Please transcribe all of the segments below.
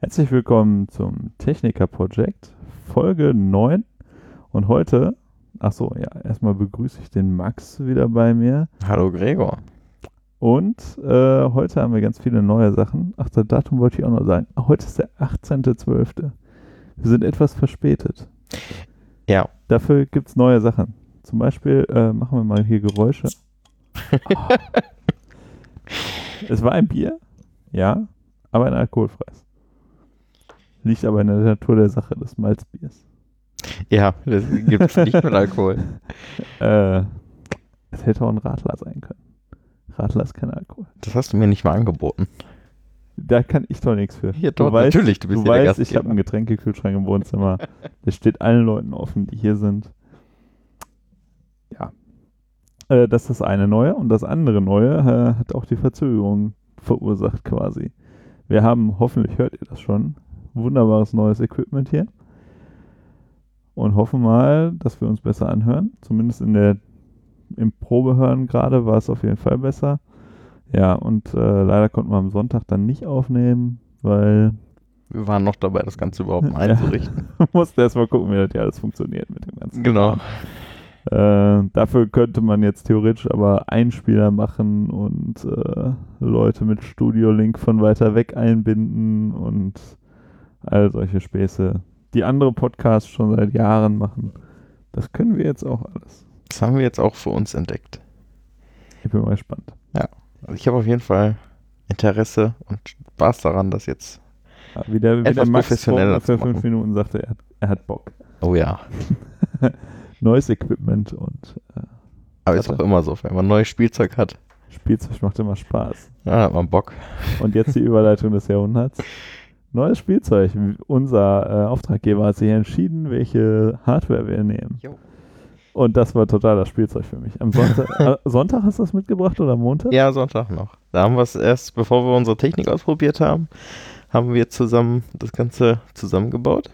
Herzlich willkommen zum Techniker Project, Folge 9. Und heute, ach so, ja, erstmal begrüße ich den Max wieder bei mir. Hallo Gregor. Und äh, heute haben wir ganz viele neue Sachen. Ach, das Datum wollte ich auch noch sagen. Heute ist der 18.12. Wir sind etwas verspätet. Ja. Dafür gibt es neue Sachen. Zum Beispiel äh, machen wir mal hier Geräusche. Oh. es war ein Bier, ja, aber ein alkoholfreies. Liegt aber in der Natur der Sache des Malzbiers. Ja, das gibt es nicht mit Alkohol. Äh, es hätte auch ein Radler sein können. Radler ist kein Alkohol. Das hast du mir nicht mal angeboten. Da kann ich doch nichts für. Ja, doch, weißt, natürlich, du bist du weißt, ich habe einen Getränkekühlschrank im Wohnzimmer. der steht allen Leuten offen, die hier sind. Ja. Äh, das ist das eine Neue. Und das andere Neue äh, hat auch die Verzögerung verursacht quasi. Wir haben, hoffentlich hört ihr das schon, wunderbares neues Equipment hier. Und hoffen mal, dass wir uns besser anhören. Zumindest in der, im Probehören gerade war es auf jeden Fall besser. Ja, und äh, leider konnten wir am Sonntag dann nicht aufnehmen, weil. Wir waren noch dabei, das Ganze überhaupt mal einzurichten. Musste erstmal gucken, wie das hier alles funktioniert mit dem Ganzen. Genau. Äh, dafür könnte man jetzt theoretisch aber Einspieler machen und äh, Leute mit Studio Link von weiter weg einbinden und all solche Späße, die andere Podcasts schon seit Jahren machen. Das können wir jetzt auch alles. Das haben wir jetzt auch für uns entdeckt. Ich bin mal gespannt. Ja, also ich habe auf jeden Fall Interesse und Spaß daran, das jetzt ja, wie der, wie etwas der Max professioneller vor fünf Minuten sagte, er hat, er hat Bock. Oh ja. Neues Equipment und. Äh, Aber ist auch immer so, wenn man neues Spielzeug hat. Spielzeug macht immer Spaß. Ja, hat man Bock. Und jetzt die Überleitung des Jahrhunderts. Neues Spielzeug. Unser äh, Auftraggeber hat sich entschieden, welche Hardware wir nehmen. Jo. Und das war total das Spielzeug für mich. Am Sonntag, äh, Sonntag hast du das mitgebracht oder Montag? Ja, Sonntag noch. Da haben wir es erst, bevor wir unsere Technik ausprobiert haben, haben wir zusammen das Ganze zusammengebaut.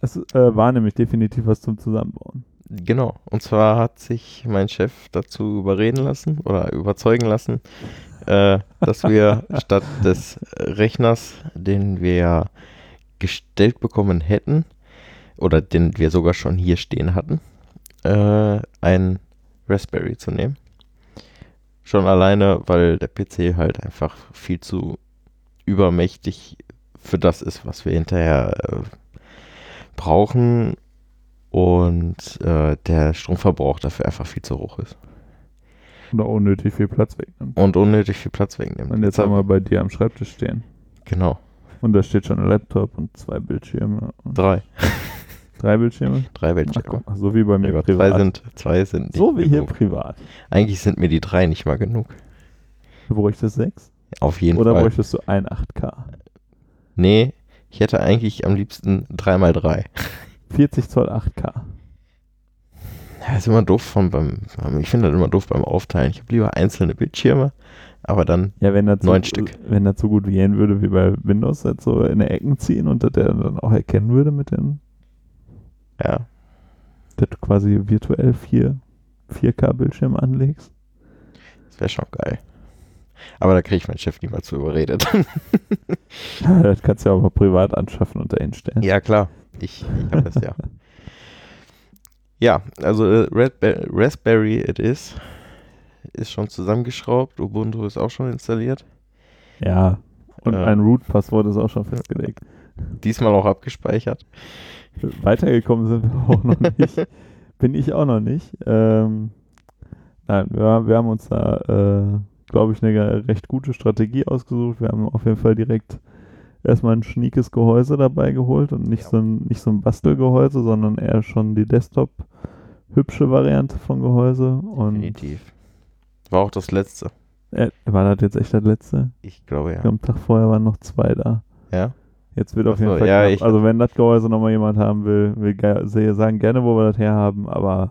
Es äh, war nämlich definitiv was zum Zusammenbauen. Genau. Und zwar hat sich mein Chef dazu überreden lassen oder überzeugen lassen, äh, dass wir statt des Rechners, den wir gestellt bekommen hätten, oder den wir sogar schon hier stehen hatten, äh, ein Raspberry zu nehmen. Schon alleine, weil der PC halt einfach viel zu übermächtig für das ist, was wir hinterher äh, brauchen und äh, der Stromverbrauch dafür einfach viel zu hoch ist. Und auch unnötig viel Platz wegnimmt. Und unnötig viel Platz wegnimmt. Und jetzt haben wir bei dir am Schreibtisch stehen. Genau. Und da steht schon ein Laptop und zwei Bildschirme. Drei. Drei Bildschirme? Drei Bildschirme. Ach, so wie bei mir ja, privat. Zwei sind, zwei sind So wie genug. hier privat. Eigentlich sind mir die drei nicht mal genug. Du bräuchtest sechs? Auf jeden Oder Fall. Oder bräuchtest du ein 8K? Nee, ich hätte eigentlich am liebsten 3x3. 40 Zoll 8K. Ja, ist immer doof von beim, ich finde das immer doof beim Aufteilen. Ich habe lieber einzelne Bildschirme, aber dann ja, wenn das neun so, Stück. Wenn das so gut gehen würde wie bei Windows, jetzt so in der Ecken ziehen und das der dann auch erkennen würde mit den. Ja. Dass du quasi virtuell 4, 4K-Bildschirm anlegst. Das wäre schon geil. Aber da kriege ich meinen Chef niemals zu überredet. ja, das kannst du ja auch mal privat anschaffen und dahin stellen. Ja, klar. Ich, ich habe das ja. Ja, also äh, Raspberry it is. Ist schon zusammengeschraubt. Ubuntu ist auch schon installiert. Ja, und äh, ein Root-Passwort ist auch schon festgelegt. Diesmal auch abgespeichert. Weitergekommen sind wir auch noch nicht. Bin ich auch noch nicht. Ähm, nein, wir, wir, haben uns da, äh, glaube ich, eine recht gute Strategie ausgesucht. Wir haben auf jeden Fall direkt erstmal ein schniekes Gehäuse dabei geholt und nicht, ja. so ein, nicht so ein Bastelgehäuse, sondern eher schon die Desktop-hübsche Variante von Gehäuse. Und Definitiv. War auch das letzte. Äh, war das jetzt echt das letzte? Ich glaube ja. Am Tag vorher waren noch zwei da. Ja. Jetzt wird auf Achso, jeden Fall ja, knapp. Also wenn das Gehäuse nochmal jemand haben will, will ge sagen gerne, wo wir das herhaben, aber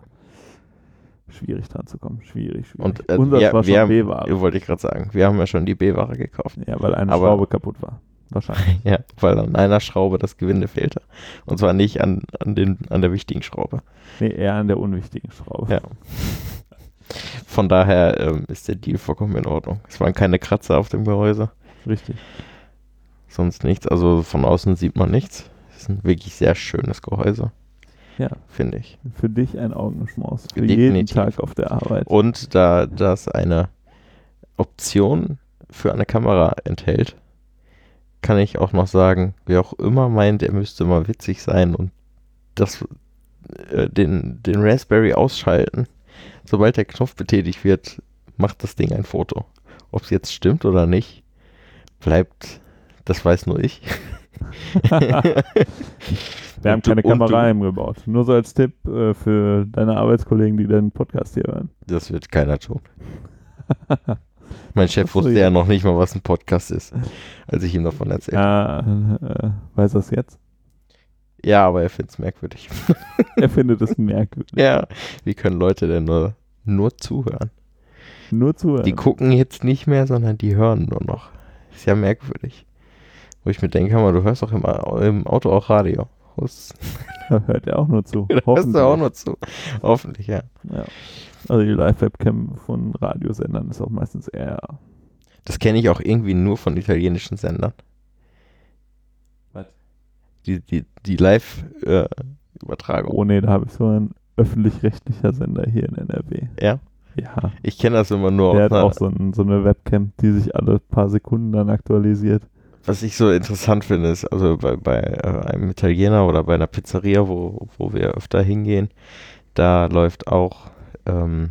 schwierig dran zu kommen. Schwierig, schwierig. Und äh, Unser ja, war schon B-Ware. Wollte ich gerade sagen. Wir haben ja schon die B-Ware gekauft. Ja, weil eine aber Schraube kaputt war. Wahrscheinlich. ja, weil an einer Schraube das Gewinde fehlte. Und zwar nicht an, an, den, an der wichtigen Schraube. Nee, eher an der unwichtigen Schraube. Ja. Von daher ähm, ist der Deal vollkommen in Ordnung. Es waren keine Kratzer auf dem Gehäuse. Richtig. sonst nichts. Also von außen sieht man nichts. Es ist ein wirklich sehr schönes Gehäuse. Ja. Finde ich. Für dich ein Augenschmaus. Für jeden Definitiv. Tag auf der Arbeit. Und da das eine Option für eine Kamera enthält, kann ich auch noch sagen, wer auch immer meint, er müsste mal witzig sein und das, äh, den, den Raspberry ausschalten, sobald der Knopf betätigt wird, macht das Ding ein Foto. Ob es jetzt stimmt oder nicht, bleibt, das weiß nur ich. Wir haben keine Kamera eingebaut. Nur so als Tipp äh, für deine Arbeitskollegen, die den Podcast hier hören. Das wird keiner tun. Mein Chef wusste ja. noch nicht mal, was ein Podcast ist, als ich ihm davon erzählt habe. Ja, äh, weiß das jetzt? Ja, aber er findet es merkwürdig. Er findet es merkwürdig. Ja, wie können Leute denn nur, nur zuhören? Nur zuhören. Die gucken jetzt nicht mehr, sondern die hören nur noch. Ist ja merkwürdig. Wo ich mir denke, mal, du hörst doch im, im Auto auch Radio. Da hört er auch nur zu. hörst du auch nur zu. Hoffentlich, ja. Ja. Also die Live-Webcam von Radiosendern ist auch meistens eher. Das kenne ich auch irgendwie nur von italienischen Sendern. Was? Die, die, die Live-Übertragung. Oh nee, da habe ich so einen öffentlich-rechtlicher Sender hier in NRW. Ja, Ja. ich kenne das immer nur Der hat auch so, ein, so eine Webcam, die sich alle paar Sekunden dann aktualisiert. Was ich so interessant finde, ist, also bei, bei äh, einem Italiener oder bei einer Pizzeria, wo, wo wir öfter hingehen, da läuft auch ähm,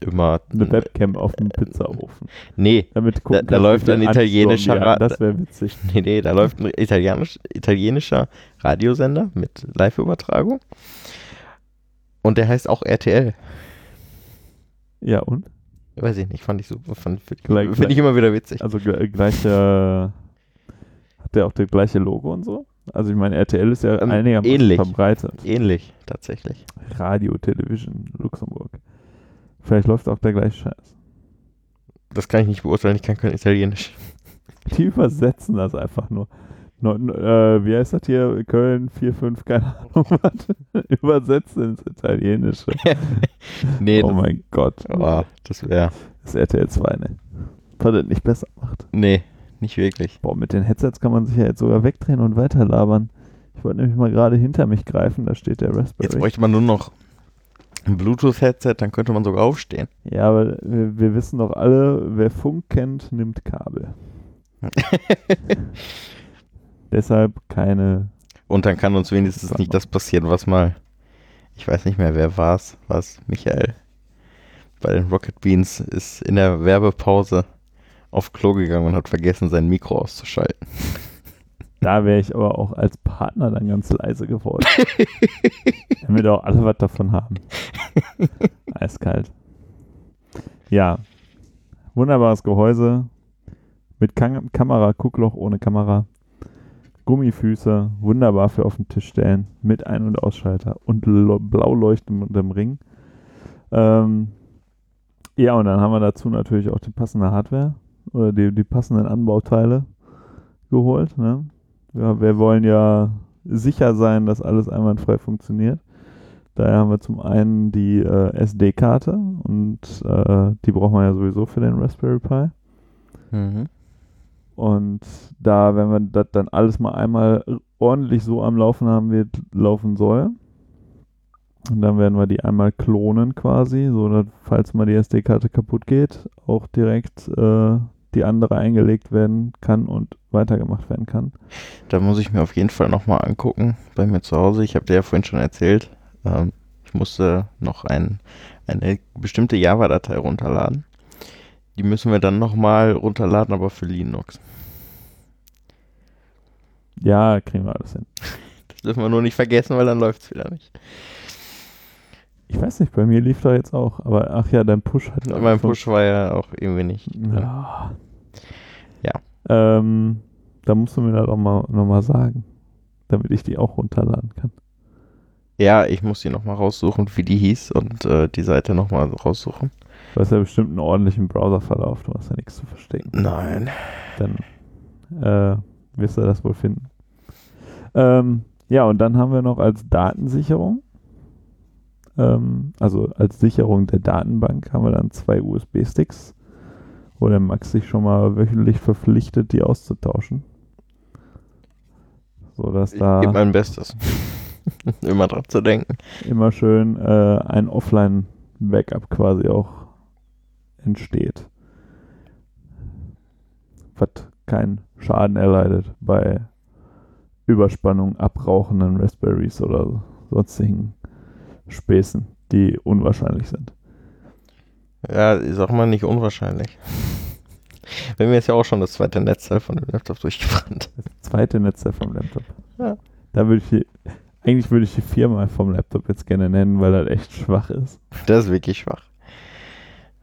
immer. Eine Webcam auf dem Pizzaofen. Nee, Damit Da- gucken da kannst, läuft ein italienischer. Ra- Das wäre witzig. nee, nee, da läuft ein italienisch, italienischer Radiosender mit Live-Übertragung. Und der heißt auch RTL. Ja, und? Weiß ich nicht, fand ich super. Finde find ich immer wieder witzig. Also gle- gleiche. Hat der auch das gleiche Logo und so? Also ich meine, RTL ist ja Ähm, einigermaßen ähnlich. verbreitet. Ähnlich, tatsächlich. Radio, Television, Luxemburg. Vielleicht läuft auch der gleiche Scheiß. Das kann ich nicht beurteilen, ich kann kein Italienisch. Die übersetzen das einfach nur. No, no, äh, wie heißt das hier? Köln 4, 5, keine Ahnung was. Übersetzt ins Italienische. nee, oh mein Gott. oh, das wäre. Das RTL 2, ne? Was das nicht besser macht. Nee, nicht wirklich. Boah, mit den Headsets kann man sich ja jetzt sogar wegdrehen und weiterlabern. Ich wollte nämlich mal gerade hinter mich greifen, da steht der Jetzt Raspberry. bräuchte man nur noch ein Bluetooth-Headset, dann könnte man sogar aufstehen. Ja, aber wir, wir wissen doch alle, wer Funk kennt, nimmt Kabel. Deshalb keine. Und dann kann uns wenigstens nicht das passieren, was mal, ich weiß nicht mehr, wer war es, war es Michael bei den Rocket Beans, ist in der Werbepause auf Klo gegangen und hat vergessen, sein Mikro auszuschalten. Da wäre ich aber auch als Partner dann ganz leise geworden. Damit auch alle was davon haben. Eiskalt. Ja. Wunderbares Gehäuse. Mit Kam Kamera, Guckloch ohne Kamera. Gummifüße, wunderbar für auf den Tisch stellen. Mit Ein- und Ausschalter und blau leuchtendem Ring. Ähm, ja, und dann haben wir dazu natürlich auch die passende Hardware oder die, die passenden Anbauteile geholt. Ne? Ja, wir wollen ja sicher sein, dass alles einwandfrei funktioniert. Daher haben wir zum einen die äh, SD-Karte und äh, die braucht man ja sowieso für den Raspberry Pi. Mhm. Und da, wenn wir das dann alles mal einmal ordentlich so am Laufen haben, wie es laufen soll, und dann werden wir die einmal klonen quasi, so dass, falls mal die SD-Karte kaputt geht, auch direkt äh, die andere eingelegt werden kann und weitergemacht werden kann. Da muss ich mir auf jeden Fall nochmal angucken bei mir zu Hause. Ich habe dir ja vorhin schon erzählt, ähm, ich musste noch ein, eine bestimmte Java-Datei runterladen. Die müssen wir dann nochmal runterladen, aber für Linux. Ja, kriegen wir alles hin. Das dürfen wir nur nicht vergessen, weil dann läuft es wieder nicht. Ich weiß nicht, bei mir lief da jetzt auch, aber ach ja, dein Push hat. ich, mein Push war ja auch irgendwie nicht. Ja. Ja. Ähm, da musst du mir das auch mal, noch mal sagen, damit ich die auch runterladen kann. Ja, ich muss die nochmal raussuchen, wie die hieß und äh, die Seite nochmal raussuchen. Du hast ja bestimmt einen ordentlichen Browserverlauf, du hast ja nichts zu verstecken. Nein. Dann äh, wirst du das wohl finden. Ähm, ja, und dann haben wir noch als Datensicherung, ähm, also als Sicherung der Datenbank, haben wir dann zwei USB-Sticks, wo der Max sich schon mal wöchentlich verpflichtet, die auszutauschen. So dass Ich da gebe mein Bestes. Immer dran zu denken. immer schön äh, ein Offline-Backup quasi auch entsteht. Was keinen Schaden erleidet bei Überspannung, abrauchenden Raspberries oder sonstigen Späßen, die unwahrscheinlich sind. Ja, ich sag mal nicht unwahrscheinlich. Bei mir ist ja auch schon das zweite Netzteil von dem Laptop durchgebrannt. Zweite Netzteil vom Laptop. Ja. Da würde ich die, eigentlich würde ich die Firma vom Laptop jetzt gerne nennen, weil das echt schwach ist. Das ist wirklich schwach.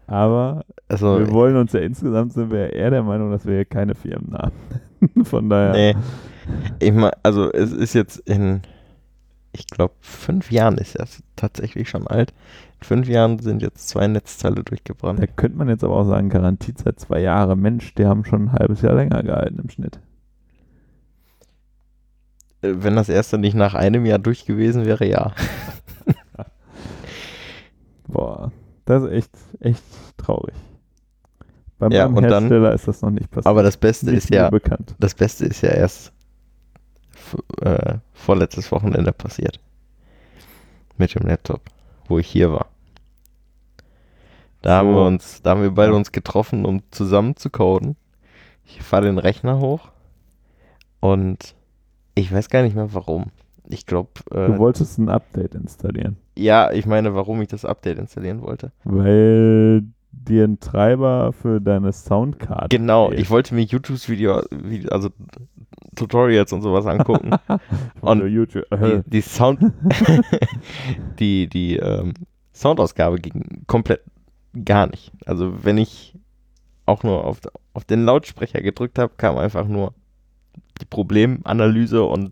Aber Also, wir wollen uns ja insgesamt sind wir ja eher der Meinung, dass wir hier keine Firmennamen. Von daher. nee. Ich mein, also es ist jetzt in, ich glaube, fünf Jahren ist das tatsächlich schon alt. In fünf Jahren sind jetzt zwei Netzteile durchgebrannt. Da könnte man jetzt aber auch sagen, Garantiezeit zwei Jahre. Mensch, die haben schon ein halbes Jahr länger gehalten im Schnitt. Äh, Wenn das erste nicht nach einem Jahr durch gewesen wäre, ja. Boah, das ist echt, echt traurig. Bei Ja, meinem und dann- Hersteller ist das noch nicht passiert. Aber das Beste nicht ist ja, bekannt. das Beste ist ja erst äh, vorletztes Wochenende passiert. Mit dem Laptop, wo ich hier war. Da haben So. wir uns, da haben wir beide uns getroffen, um zusammen zu coden. Ich fahre den Rechner hoch und ich weiß gar nicht mehr warum. Ich glaube, Du äh, wolltest ein Update installieren, ja, ich meine, warum ich das Update installieren wollte. weil dir ein Treiber für deine Soundcard Genau, fehlt. ich wollte mir YouTube-Video, Video, also Tutorials und sowas angucken. Und YouTube. die, Äh, die Sound, die, die ähm, Soundausgabe ging komplett gar nicht. Also wenn ich auch nur auf, auf den Lautsprecher gedrückt habe, kam einfach nur die Problemanalyse und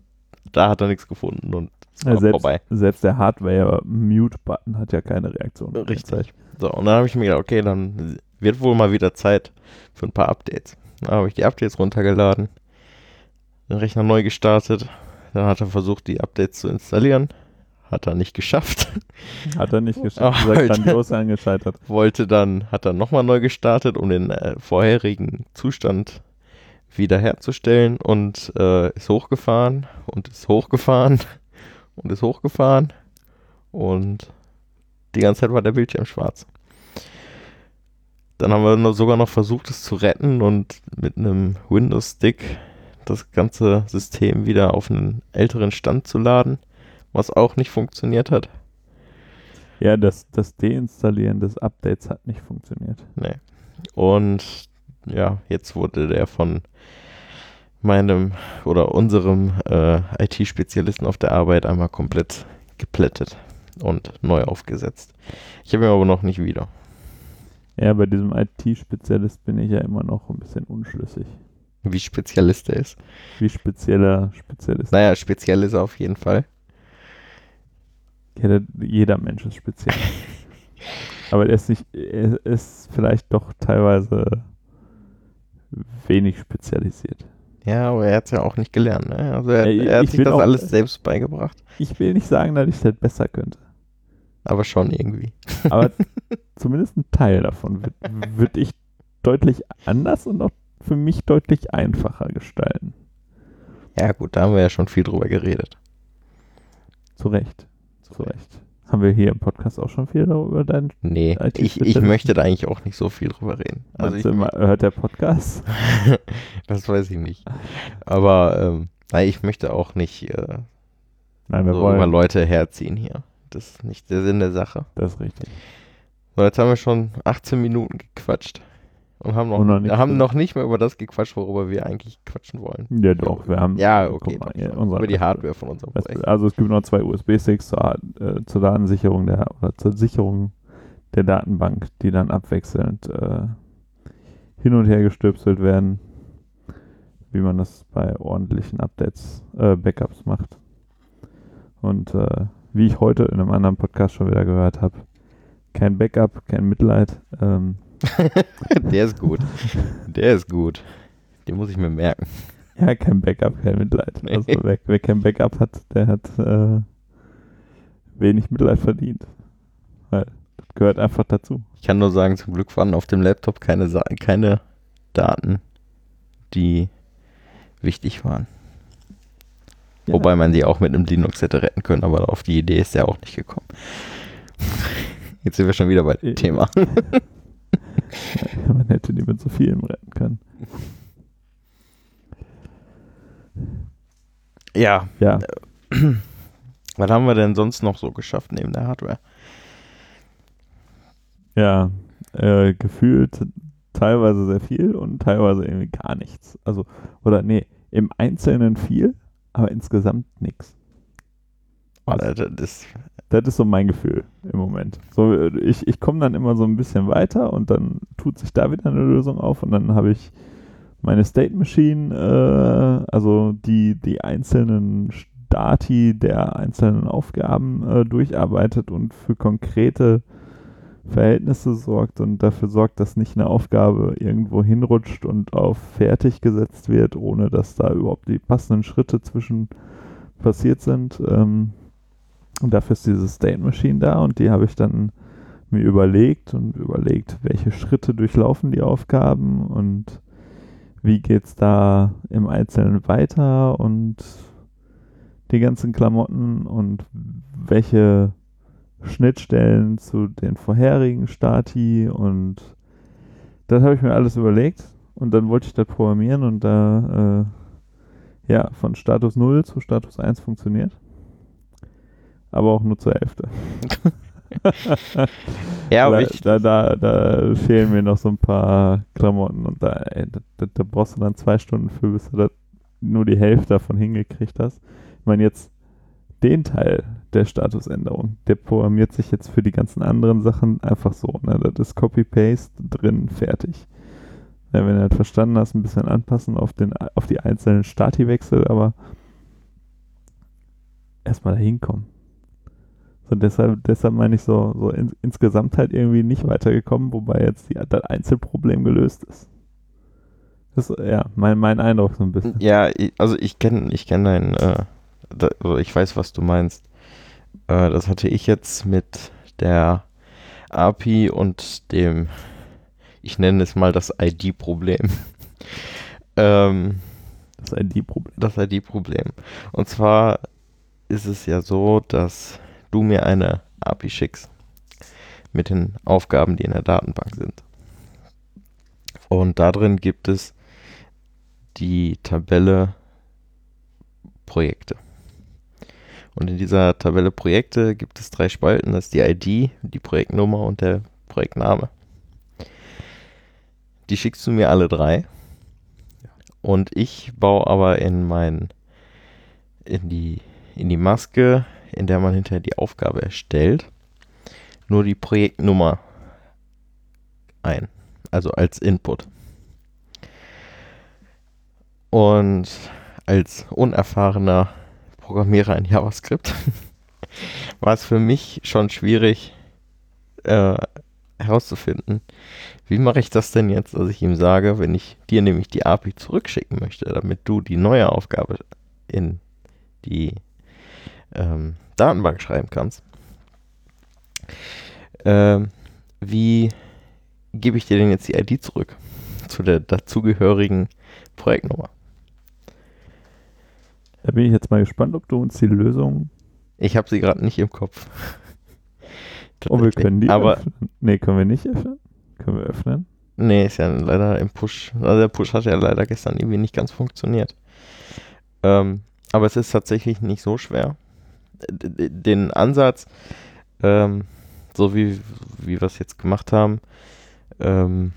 da hat er nichts gefunden und Ja, selbst, vorbei. selbst der Hardware-Mute-Button hat ja keine Reaktion. Richtig. So, und dann habe ich mir gedacht, okay, dann wird wohl mal wieder Zeit für ein paar Updates. Dann habe ich die Updates runtergeladen, den Rechner neu gestartet, dann hat er versucht, die Updates zu installieren. Hat er nicht geschafft. Hat er nicht geschafft. Ist er grandios angescheitert. wollte dann, hat dann nochmal neu gestartet, um den äh, vorherigen Zustand wiederherzustellen und äh, ist hochgefahren und ist hochgefahren und ist hochgefahren und die ganze Zeit war der Bildschirm schwarz. Dann haben wir noch, sogar noch versucht, es zu retten und mit einem Windows-Stick das ganze System wieder auf einen älteren Stand zu laden, was auch nicht funktioniert hat. Ja, das, das Deinstallieren des Updates hat nicht funktioniert. Nee. Und ja, jetzt wurde der von meinem oder unserem äh, IT-Spezialisten auf der Arbeit einmal komplett geplättet und neu aufgesetzt. Ich habe ihn aber noch nicht wieder. Ja, bei diesem IT-Spezialist bin ich ja immer noch ein bisschen unschlüssig. Wie Spezialist er ist. Wie spezieller Spezialist. Naja, speziell ist er auf jeden Fall. Ja, der, jeder Mensch ist speziell. Aber er ist nicht, er ist vielleicht doch teilweise wenig spezialisiert. Ja, aber er hat es ja auch nicht gelernt. Ne? Also er, er hat ich sich das auch- alles selbst beigebracht. Ich will nicht sagen, dass ich das besser könnte. Aber schon irgendwie. Aber zumindest ein Teil davon würde würd ich deutlich anders und auch für mich deutlich einfacher gestalten. Ja gut, da haben wir ja schon viel drüber geredet. Zu Recht. Zu Recht. Haben wir hier im Podcast auch schon viel darüber deinen. Nee, ich, ich möchte da eigentlich auch nicht so viel drüber reden. Also ich, immer, hört der Podcast? das weiß ich nicht. Aber ähm, nein, ich möchte auch nicht äh, Nein, wir so über. Leute herziehen hier. Das ist nicht der Sinn der Sache. Das ist richtig. So, jetzt haben wir schon 18 Minuten gequatscht. Und haben noch, Und noch haben noch nicht mehr über das gequatscht, worüber wir eigentlich quatschen wollen. Ja, doch. Wir haben. Ja, okay. mal, unser- über die Hardware von unserem Das, Projekt. also es gibt noch zwei USB-Sticks zur, äh, zur Datensicherung der oder zur Sicherung der Datenbank, die dann abwechselnd äh, hin und her gestöpselt werden, wie man das bei ordentlichen Updates, äh, Backups macht. Und äh, wie ich heute in einem anderen Podcast schon wieder gehört habe, kein Backup, kein Mitleid. Ähm, Der ist gut. Der ist gut. Den muss ich mir merken. ja, kein Backup, kein Mitleid. Nee. Also wer, wer kein Backup hat, der hat äh, wenig Mitleid verdient. Weil das gehört einfach dazu. Ich kann nur sagen, zum Glück waren auf dem Laptop keine, keine Daten, die wichtig waren. Ja. Wobei man die auch mit einem Linux hätte retten können, aber auf die Idee ist er auch nicht gekommen. Jetzt sind wir schon wieder bei dem Thema. man hätte die mit so vielen retten können. Ja. Ja. Was haben wir denn sonst noch so geschafft neben der Hardware? Ja, äh, gefühlt teilweise sehr viel und teilweise irgendwie gar nichts. Also, oder nee, im Einzelnen viel, aber insgesamt nichts. Also, das, das ist so mein Gefühl im Moment. So, ich, ich komme dann immer so ein bisschen weiter und dann tut sich da wieder eine Lösung auf und dann habe ich meine State Machine, äh, also die, die einzelnen Stati der einzelnen Aufgaben äh, durcharbeitet und für konkrete Verhältnisse sorgt und dafür sorgt, dass nicht eine Aufgabe irgendwo hinrutscht und auf fertig gesetzt wird, ohne dass da überhaupt die passenden Schritte zwischen passiert sind. Ähm, und dafür ist diese State Machine da und die habe ich dann mir überlegt und überlegt, welche Schritte durchlaufen die Aufgaben und wie geht es da im Einzelnen weiter und die ganzen Klamotten und welche Schnittstellen zu den vorherigen Stati und das habe ich mir alles überlegt und dann wollte ich das programmieren und da äh, ja von Status 0 zu Status 1 funktioniert. Aber auch nur zur Hälfte. ja, aber ich, da, da, da fehlen mir noch so ein paar Klamotten und da, ey, da, da, brauchst du dann zwei Stunden für, bis du da nur die Hälfte davon hingekriegt hast. Ich meine, jetzt den Teil der Statusänderung, der programmiert sich jetzt für die ganzen anderen Sachen einfach so. Ne? Das ist Copy-Paste drin, fertig. Ja, wenn du halt verstanden hast, ein bisschen anpassen auf, den, auf die einzelnen Stati-Wechsel, aber erstmal da hinkommen. So deshalb, deshalb meine ich so, so in, insgesamt halt irgendwie nicht weitergekommen, wobei jetzt die, das Einzelproblem gelöst ist. Das ist ja mein, mein Eindruck so ein bisschen. Ja, also ich kenne ich kenn deinen, äh, da, ich weiß, was du meinst. Äh, das hatte ich jetzt mit der API und dem, ich nenne es mal das ID-Problem. ähm, das ID-Problem. Das ID-Problem. Und zwar ist es ja so, dass du mir eine API schickst mit den Aufgaben, die in der Datenbank sind. Und da drin gibt es die Tabelle Projekte. Und in dieser Tabelle Projekte gibt es drei Spalten. Das ist die ID, die Projektnummer und der Projektname. Die schickst du mir alle drei. Und ich baue aber in mein, in die, in die Maske in der man hinterher die Aufgabe erstellt, nur die Projektnummer ein, also als Input. Und als unerfahrener Programmierer in JavaScript war es für mich schon schwierig äh, herauszufinden, wie mache ich das denn jetzt, dass ich ihm sage, wenn ich dir nämlich die API zurückschicken möchte, damit du die neue Aufgabe in die ähm, Datenbank schreiben kannst. Ähm, wie gebe ich dir denn jetzt die ID zurück zu der dazugehörigen Projektnummer? Da bin ich jetzt mal gespannt, ob du uns die Lösung. Ich habe sie gerade nicht im Kopf. oh, wir können die aber öffnen. Nee, können wir nicht öffnen? Können wir öffnen? Nee, ist ja leider im Push. Also der Push hat ja leider gestern irgendwie nicht ganz funktioniert. Ähm, aber es ist tatsächlich nicht so schwer den Ansatz, ähm, so wie, wie wir es jetzt gemacht haben, ähm,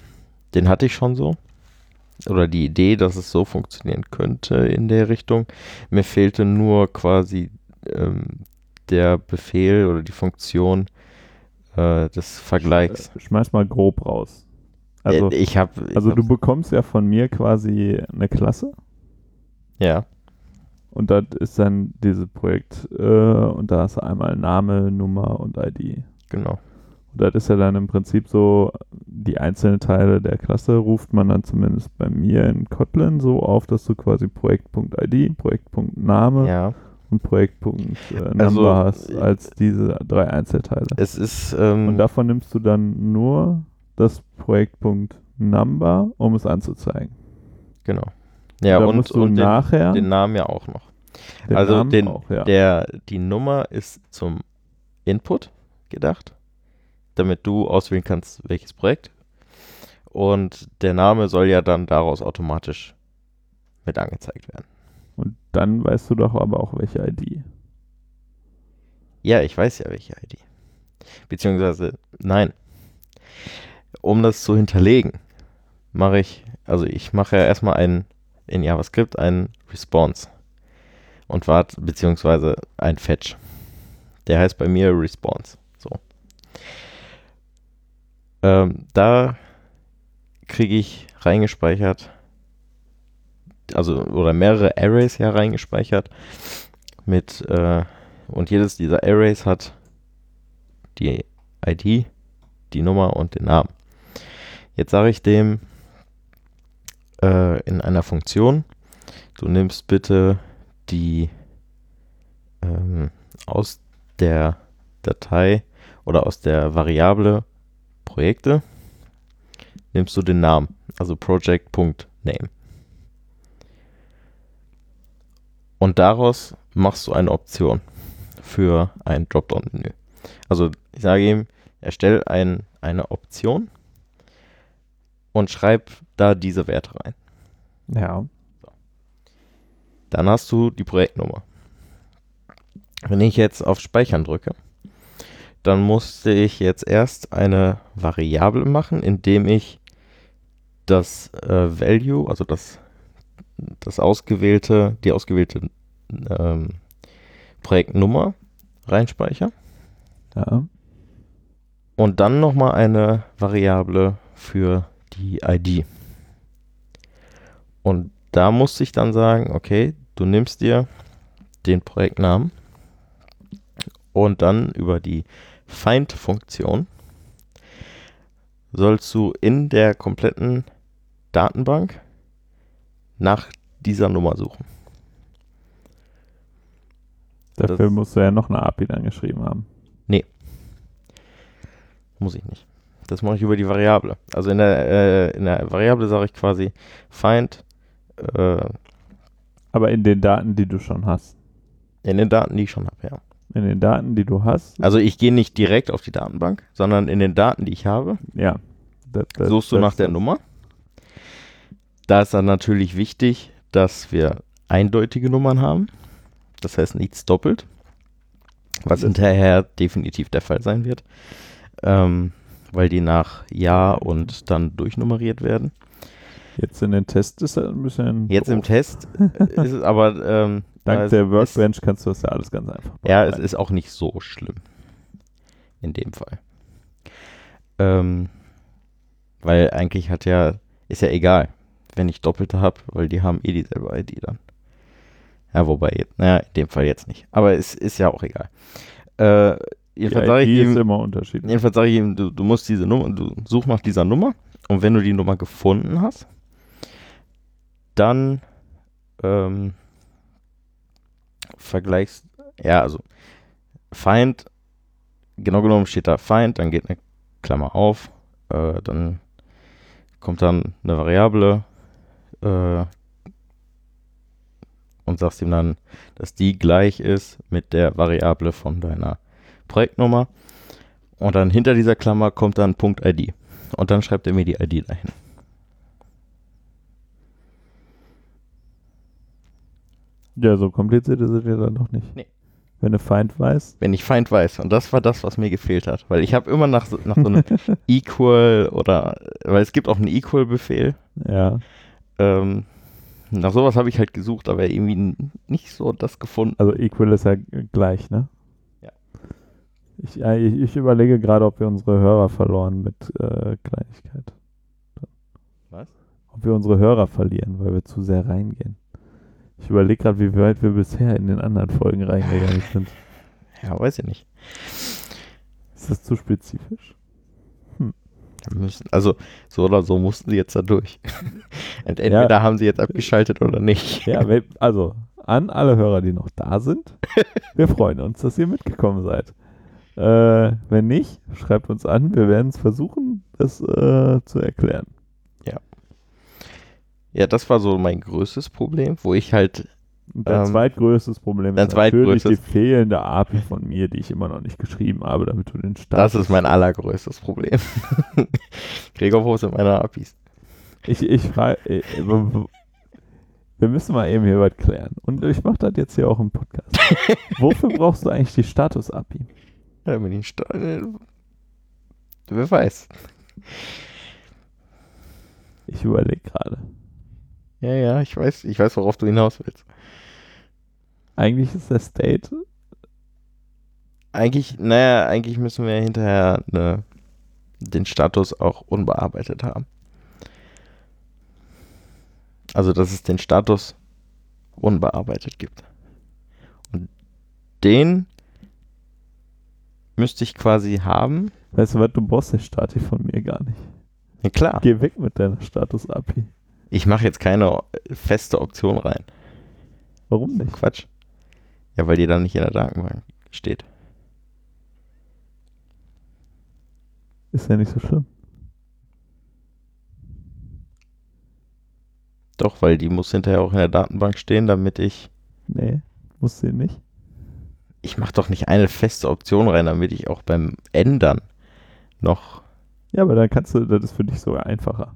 den hatte ich schon so. Oder die Idee, dass es so funktionieren könnte in der Richtung. Mir fehlte nur quasi ähm, der Befehl oder die Funktion äh, des Vergleichs. Ich, schmeiß mal grob raus. Also, äh, ich hab, also du bekommst ja von mir quasi eine Klasse. Ja. Und das ist dann dieses Projekt äh, und da hast du einmal Name, Nummer und ID. Genau. Und das ist ja dann im Prinzip so, die einzelnen Teile der Klasse ruft man dann zumindest bei mir in Kotlin so auf, dass du quasi Projekt.id, Projekt.name ja. und Projekt.number also, hast als diese drei Einzelteile. Es ist ähm, und davon nimmst du dann nur das Projekt.number, um es anzuzeigen. Genau. Ja, da und, musst du und nachher den, den, Namen ja auch noch. Den also den, auch, ja. der, die Nummer ist zum Input gedacht, damit du auswählen kannst, welches Projekt. Und der Name soll ja dann daraus automatisch mit angezeigt werden. Und dann weißt du doch aber auch, welche ID. Ja, ich weiß ja, welche ID. Beziehungsweise, nein. Um das zu hinterlegen, mache ich, also ich mache ja erstmal einen, in JavaScript einen Response und warte, beziehungsweise ein Fetch. Der heißt bei mir Response. So. Ähm, da kriege ich reingespeichert, also oder mehrere Arrays ja reingespeichert mit äh, und jedes dieser Arrays hat die ID, die Nummer und den Namen. Jetzt sage ich dem äh, in einer Funktion, du nimmst bitte die ähm, aus der Datei oder aus der Variable Projekte nimmst du den Namen, also project.name. Und daraus machst du eine Option für ein Dropdown-Menü. Also ich sage ihm, erstell ein, eine Option und schreib da diese Werte rein. Ja. Dann hast du die Projektnummer. Wenn ich jetzt auf Speichern drücke, dann musste ich jetzt erst eine Variable machen, indem ich das äh, Value, also das, das ausgewählte, die ausgewählte ähm, Projektnummer reinspeichere. Ja. Und dann nochmal eine Variable für die ID. Und da musste ich dann sagen, okay, du nimmst dir den Projektnamen und dann über die Find-Funktion sollst du in der kompletten Datenbank nach dieser Nummer suchen. Dafür Das- musst du ja noch eine API dann geschrieben haben. Muss ich nicht. Das mache ich über die Variable. Also in der, äh, in der Variable sage ich quasi find äh, Aber in den Daten, die du schon hast. in den Daten, die ich schon habe, ja. In den Daten, die du hast. Also ich gehe nicht direkt auf die Datenbank, sondern in den Daten, die ich habe, ja. Das, das, suchst du das- nach der Nummer. Da ist dann natürlich wichtig, dass wir eindeutige Nummern haben. Das heißt nichts doppelt. Was hinterher definitiv der Fall sein wird. Ähm, weil die nach Jahr und dann durchnummeriert werden. Jetzt in den Tests ist das ein bisschen. Jetzt im. Test ist es aber ähm, Dank ist- der ist- Workbench kannst du das ja alles ganz einfach Ja, es ist auch nicht so schlimm. In dem Fall. Ähm, weil eigentlich hat ja, ist ja egal, wenn ich Doppelte habe, weil die haben eh dieselbe ID dann. Ja, wobei, naja, in dem Fall jetzt nicht. Aber es ist ja auch egal. Äh, jedenfalls sage ich ID ist ihm, immer unterschiedlich. jedenfalls sage ich ihm, du, du musst diese Nummer, du such nach dieser Nummer und wenn du die Nummer gefunden hast, dann ähm, vergleichst, ja, also Find, genau genommen steht da Find, dann geht eine Klammer auf, äh, dann kommt dann eine Variable äh, und sagst ihm dann, dass die gleich ist mit der Variable von deiner Projektnummer. Und dann hinter dieser Klammer kommt dann Punkt ID. Und dann schreibt er mir die ID dahin. Ja, so kompliziert ist es ja dann doch nicht. Nee. Wenn du Feind weiß. Wenn ich Feind weiß. Und das war das, was mir gefehlt hat. Weil ich habe immer nach, so- nach so einem Equal oder, weil es gibt auch einen Equal-Befehl. Ja. Ähm, nach sowas habe ich halt gesucht, aber irgendwie nicht so das gefunden. Also Equal ist ja gleich, ne? Ja. Ich, ja, ich, ich überlege gerade, ob wir unsere Hörer verloren mit äh, Kleinigkeit. Was? Ob wir unsere Hörer verlieren, weil wir zu sehr reingehen. Ich überlege gerade, wie weit wir bisher in den anderen Folgen reingegangen sind. Ja, weiß ich nicht. Ist das zu spezifisch? Müssen, also so oder so mussten sie jetzt da durch. Und entweder haben sie jetzt abgeschaltet oder nicht. Ja, also an alle Hörer, die noch da sind, wir freuen uns, dass ihr mitgekommen seid. Äh, wenn nicht, schreibt uns an. Wir werden es versuchen, das äh, zu erklären. Ja, das war so mein größtes Problem, wo ich halt dein Ähm, zweitgrößtes Problem dein ist natürlich die fehlende API von mir, die ich immer noch nicht geschrieben habe, damit du den Das Status... ist mein allergrößtes Problem. Gregor, wo sind meine APIs? Ich, ich frage... Wir müssen mal eben hier was klären. Und ich mache das jetzt hier auch im Podcast. Wofür brauchst du eigentlich die Status-API? Ja, mit den Sta äh, Wer weiß. Ich überlege gerade. Ja, ja, ich weiß, ich weiß, worauf du hinaus willst. Eigentlich ist der State... Eigentlich, naja, eigentlich müssen wir hinterher ne, den Status auch unbearbeitet haben. Also, dass es den Status unbearbeitet gibt. Und den müsste ich quasi haben. Weißt du was, du brauchst den Stati von mir gar nicht. Ja, klar. Geh weg mit deiner Status-API. Ich mache jetzt keine feste Option rein. Warum nicht? Quatsch. Ja, weil die dann nicht in der Datenbank steht. Ist ja nicht so schlimm. Doch, weil die muss hinterher auch in der Datenbank stehen, damit ich. Nee, musst du nicht. Ich mache doch nicht eine feste Option rein, damit ich auch beim Ändern noch. Ja, aber dann kannst du, das ist für dich sogar einfacher.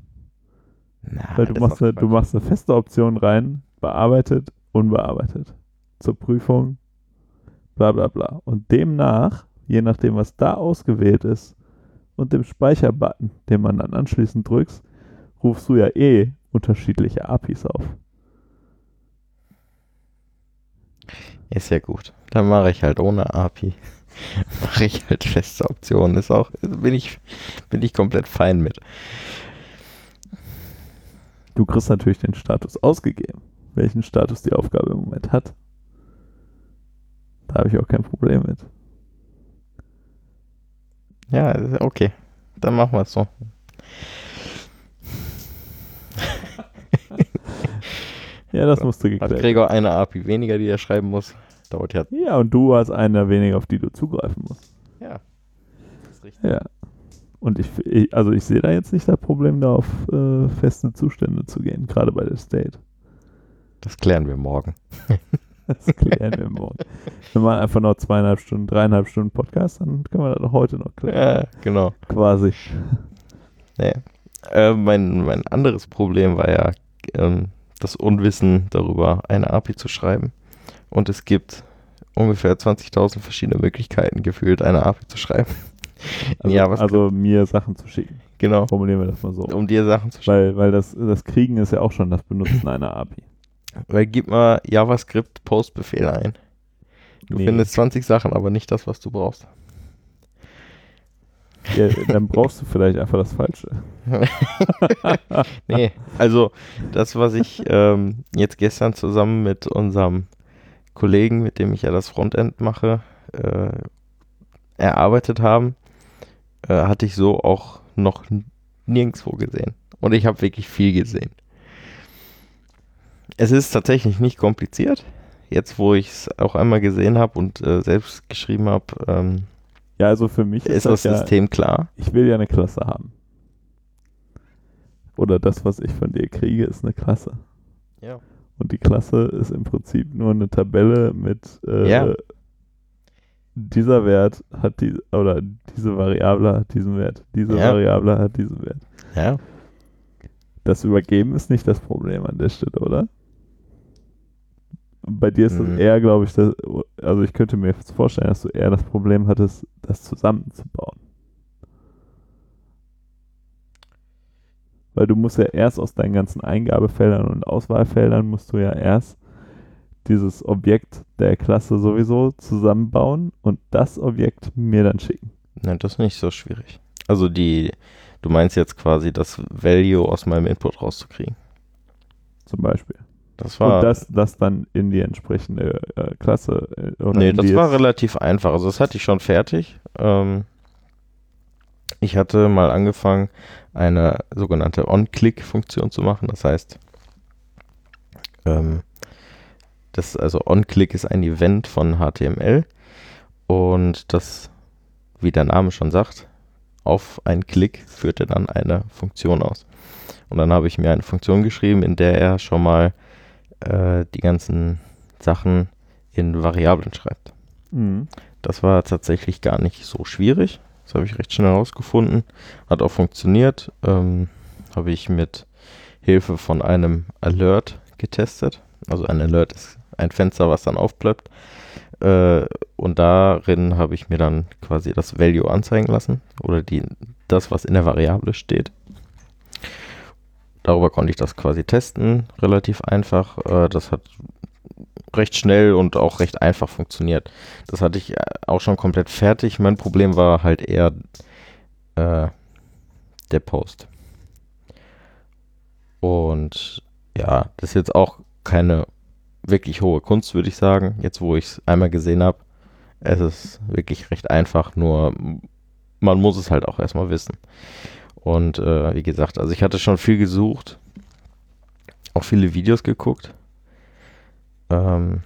Na, Weil du machst, eine, du machst eine feste Option rein, bearbeitet, unbearbeitet. Zur Prüfung, bla bla bla. Und demnach, je nachdem, was da ausgewählt ist, und dem Speicherbutton, den man dann anschließend drückst, rufst du ja eh unterschiedliche APIs auf. Ist ja gut. Dann mache ich halt ohne API. mache ich halt feste Optionen. Ist auch, bin ich, bin ich komplett fein mit. Du kriegst natürlich den Status ausgegeben, welchen Status die Aufgabe im Moment hat. Da habe ich auch kein Problem mit. Ja, okay. Dann machen wir es so. Ja, das musste Hat geklärt Gregor eine API weniger, die er schreiben muss. Dauert ja. Ja, und du hast eine weniger, auf die du zugreifen musst. Ja. Das ist richtig. Ja. Und ich, ich also ich sehe da jetzt nicht das Problem, da auf äh, feste Zustände zu gehen, gerade bei der State. Das klären wir morgen. Das klären wir morgen. Wir machen einfach noch zweieinhalb Stunden, dreieinhalb Stunden Podcast, dann können wir das heute noch klären. Ja, genau. Quasi. Nee. Äh, mein, mein anderes Problem war ja ähm, das Unwissen darüber, eine API zu schreiben. Und es gibt ungefähr 20.000 verschiedene Möglichkeiten gefühlt, eine API zu schreiben. Also, Ja, was- also mir Sachen zu schicken. Genau. Formulieren wir das mal so. Um dir Sachen zu schreiben. Weil, weil das, das Kriegen ist ja auch schon das Benutzen einer API. Weil gib mal JavaScript Postbefehl ein. Du Nee. findest 20 Sachen, aber nicht das, was du brauchst. Ja, dann brauchst du vielleicht einfach das Falsche. Nee, also das, was ich ähm, jetzt gestern zusammen mit unserem Kollegen, mit dem ich ja das Frontend mache, äh, erarbeitet haben, äh, hatte ich so auch noch nirgendwo gesehen. Und ich habe wirklich viel gesehen. Es ist tatsächlich nicht kompliziert. Jetzt, wo ich es auch einmal gesehen habe und äh, selbst geschrieben habe, ähm, Ja, also für mich ist, ist das das ja, System klar. ich will ja eine Klasse haben. Oder das, was ich von dir kriege, ist eine Klasse. Ja. Und die Klasse ist im Prinzip nur eine Tabelle mit äh, Ja. Dieser Wert hat die oder diese Variable hat diesen Wert, diese Ja. Variable hat diesen Wert. Ja. Das Übergeben ist nicht das Problem an der Stelle, oder? Bei dir ist das Mhm. eher, glaube ich, das, also ich könnte mir jetzt vorstellen, dass du eher das Problem hattest, das zusammenzubauen. Weil du musst ja erst aus deinen ganzen Eingabefeldern und Auswahlfeldern musst du ja erst dieses Objekt der Klasse sowieso zusammenbauen und das Objekt mir dann schicken. Nein, das ist nicht so schwierig. Also die, du meinst jetzt quasi das Value aus meinem Input rauszukriegen. Zum Beispiel. Das war, und das, das dann in die entsprechende äh, Klasse. Äh, oder nee, das war relativ einfach. Also das hatte ich schon fertig. Ähm, ich hatte mal angefangen, eine sogenannte On-Click-Funktion zu machen. Das heißt, ähm, das, also On-Click ist ein Event von HTML und das, wie der Name schon sagt, auf einen Klick führt er dann eine Funktion aus. Und dann habe ich mir eine Funktion geschrieben, in der er schon mal äh, die ganzen Sachen in Variablen schreibt. Mhm. Das war tatsächlich gar nicht so schwierig. Das habe ich recht schnell herausgefunden. Hat auch funktioniert. Ähm, habe ich mit Hilfe von einem Alert getestet. Also ein Alert ist ein Fenster, was dann aufploppt. Äh, und darin habe ich mir dann quasi das Value anzeigen lassen oder die, das, was in der Variable steht. Darüber konnte ich das quasi testen, relativ einfach. Äh, das hat recht schnell und auch recht einfach funktioniert. Das hatte ich äh, auch schon komplett fertig. Mein Problem war halt eher äh, der Post. Und ja, das ist jetzt auch keine wirklich hohe Kunst, würde ich sagen. Jetzt, wo ich es einmal gesehen habe, es ist wirklich recht einfach, nur man muss es halt auch erstmal wissen. Und äh, wie gesagt, also ich hatte schon viel gesucht, auch viele Videos geguckt. Ähm,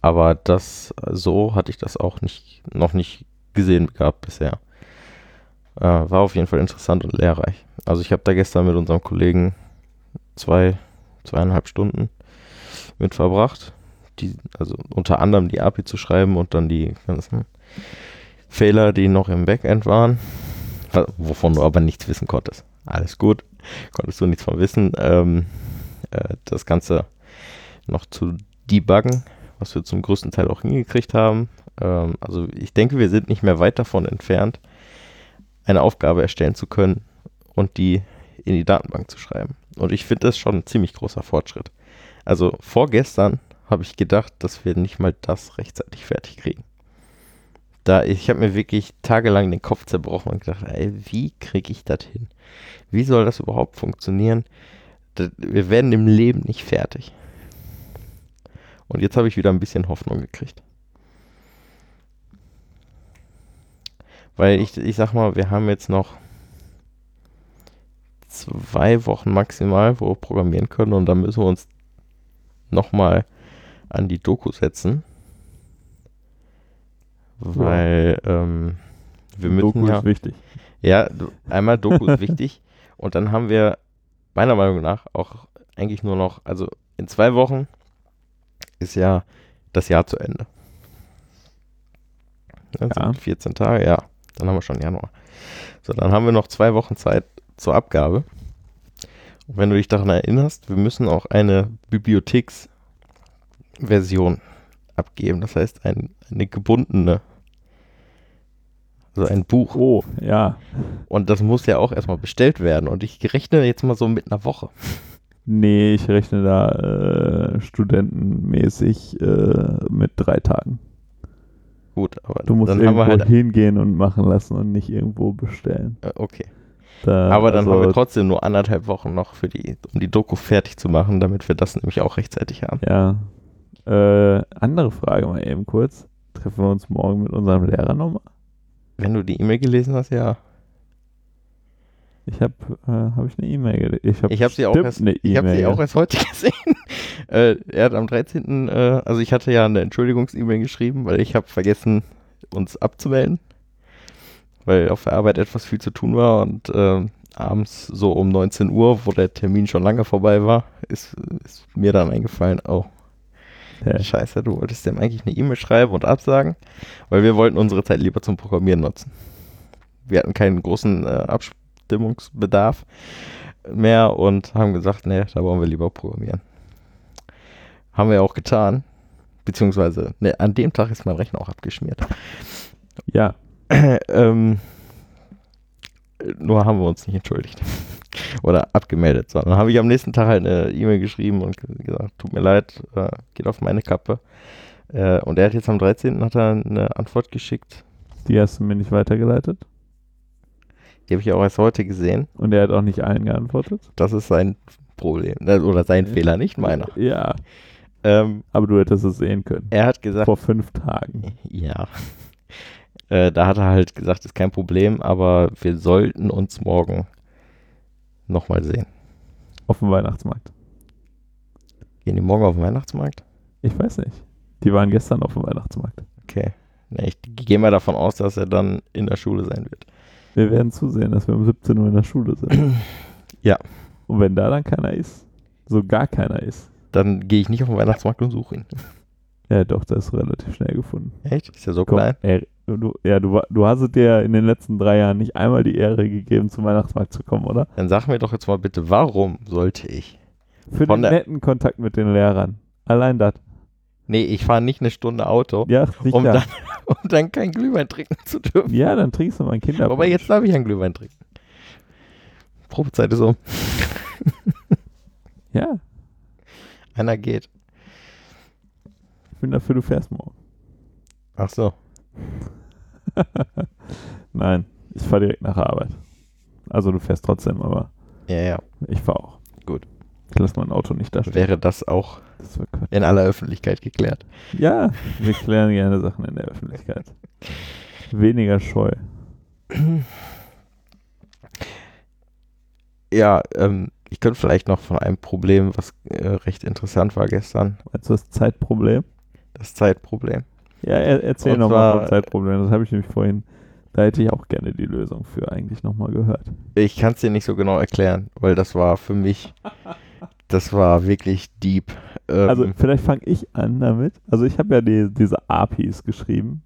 aber das, so hatte ich das auch nicht, noch nicht gesehen gehabt bisher. Äh, war auf jeden Fall interessant und lehrreich. Also ich habe da gestern mit unserem Kollegen zwei, zweieinhalb Stunden mit verbracht. Die, also unter anderem die API zu schreiben und dann die ganzen Fehler, die noch im Backend waren, wovon du aber nichts wissen konntest. Alles gut, konntest du nichts von wissen. Ähm, äh, das Ganze noch zu debuggen, was wir zum größten Teil auch hingekriegt haben. Ähm, also ich denke, wir sind nicht mehr weit davon entfernt, eine Aufgabe erstellen zu können und die in die Datenbank zu schreiben. Und ich finde das schon ein ziemlich großer Fortschritt. Also vorgestern habe ich gedacht, dass wir nicht mal das rechtzeitig fertig kriegen. Da, ich habe mir wirklich tagelang den Kopf zerbrochen und gedacht, ey, wie kriege ich das hin? Wie soll das überhaupt funktionieren? Das, wir werden im Leben nicht fertig. Und jetzt habe ich wieder ein bisschen Hoffnung gekriegt. Weil ich, ich sag mal, wir haben jetzt noch zwei Wochen maximal, wo wir programmieren können und dann müssen wir uns nochmal an die Doku setzen. Weil ähm, wir müssen Doku ja. ist wichtig. Ja, einmal Doku ist wichtig. Und dann haben wir meiner Meinung nach auch eigentlich nur noch, also in zwei Wochen ist ja das Jahr zu Ende. Das Ja. sind 14 Tage, ja. Dann haben wir schon Januar. So, dann haben wir noch zwei Wochen Zeit zur Abgabe. Wenn du dich daran erinnerst, wir müssen auch eine Bibliotheksversion abgeben. Das heißt, ein, eine gebundene, also ein Buch. Oh, ja. Und das muss ja auch erstmal bestellt werden. Und ich rechne jetzt mal so mit einer Woche. Nee, ich rechne da äh, studentenmäßig äh, mit drei Tagen. Gut, aber Du musst dann irgendwo halt. hingehen und machen lassen und nicht irgendwo bestellen. äh, Okay. Da, Aber dann also, haben wir trotzdem nur anderthalb Wochen noch für die, um die Doku fertig zu machen, damit wir das nämlich auch rechtzeitig haben. Ja. Äh, andere Frage mal eben kurz. Treffen wir uns morgen mit unserem Lehrer nochmal? Wenn du die E-Mail gelesen hast, ja. Ich habe äh, hab ich eine E-Mail gelesen. Ich habe habe sie auch erst, eine ich habe sie auch erst heute gesehen. äh, er hat am 13. Äh, also ich hatte ja eine Entschuldigungs-E-Mail geschrieben, weil ich habe vergessen, uns abzumelden, weil auf der Arbeit etwas viel zu tun war und ähm, abends so um 19 Uhr, wo der Termin schon lange vorbei war, ist, ist mir dann eingefallen, oh, Hä? scheiße, du wolltest dem eigentlich eine E-Mail schreiben und absagen, weil wir wollten unsere Zeit lieber zum Programmieren nutzen. Wir hatten keinen großen äh, Abstimmungsbedarf mehr und haben gesagt, nee, da wollen wir lieber programmieren. Haben wir auch getan. Beziehungsweise, ne, an dem Tag ist mein Rechner auch abgeschmiert. Ja, ähm, nur haben wir uns nicht entschuldigt. Oder abgemeldet, sondern habe ich am nächsten Tag halt eine E-Mail geschrieben und ge- gesagt, tut mir leid, äh, geht auf meine Kappe. Äh, und er hat jetzt am 13. hat er eine Antwort geschickt. die hast du mir nicht weitergeleitet. Die habe ich auch erst heute gesehen. Und er hat auch nicht allen geantwortet. Das ist sein Problem. Äh, Oder sein Ja. Fehler, nicht meiner. Ja, Ähm, aber du hättest es sehen können. er hat gesagt, Vor fünf Tagen. Ja. Äh, da hat er halt gesagt, ist kein Problem, aber wir sollten uns morgen nochmal sehen. Auf dem Weihnachtsmarkt. Gehen die morgen auf den Weihnachtsmarkt? Ich weiß nicht. Die waren gestern auf dem Weihnachtsmarkt. Okay. Ne, ich gehe mal davon aus, dass er dann in der Schule sein wird. Wir werden zusehen, dass wir um 17 Uhr in der Schule sind. Ja. Und wenn da dann keiner ist, so gar keiner ist, Dann gehe ich nicht auf den Weihnachtsmarkt und suche ihn. Ja, doch, das ist relativ schnell gefunden. Echt? Ist ja so Komm, klein? ey, du, ja, du, du hast es dir in den letzten drei Jahren nicht einmal die Ehre gegeben, zum Weihnachtsmarkt zu kommen, oder? Dann sag mir doch jetzt mal bitte, warum sollte ich? Für Von den netten Kontakt mit den Lehrern. Allein das. Nee, ich fahre nicht eine Stunde Auto, Ja, um, dann, um dann kein Glühwein trinken zu dürfen. ja, dann trinkst du mal ein Kinder. Aber jetzt darf ich einen Glühwein trinken. Probezeit ist um. Ja, Einer geht. ich bin dafür, du fährst morgen. Ach so. Nein, ich fahre direkt nach Arbeit. Also du fährst trotzdem, aber Ja, ja. ich fahre auch. Gut. Ich lasse mein Auto nicht da stehen. Wäre das auch Das in aller Öffentlichkeit geklärt. Ja, wir klären gerne Sachen in der Öffentlichkeit. Weniger scheu. Ja, ähm, ich könnte vielleicht noch von einem Problem, was äh, recht interessant war gestern, du das Zeitproblem? das Zeitproblem. Ja, er, erzähl nochmal vom Zeitproblem. Das habe ich nämlich vorhin, da hätte ich auch gerne die Lösung für eigentlich nochmal gehört. Ich kann es dir nicht so genau erklären, weil das war für mich, das war wirklich deep. Ähm, Also vielleicht fange ich an damit. Also ich habe ja die, diese APIs geschrieben.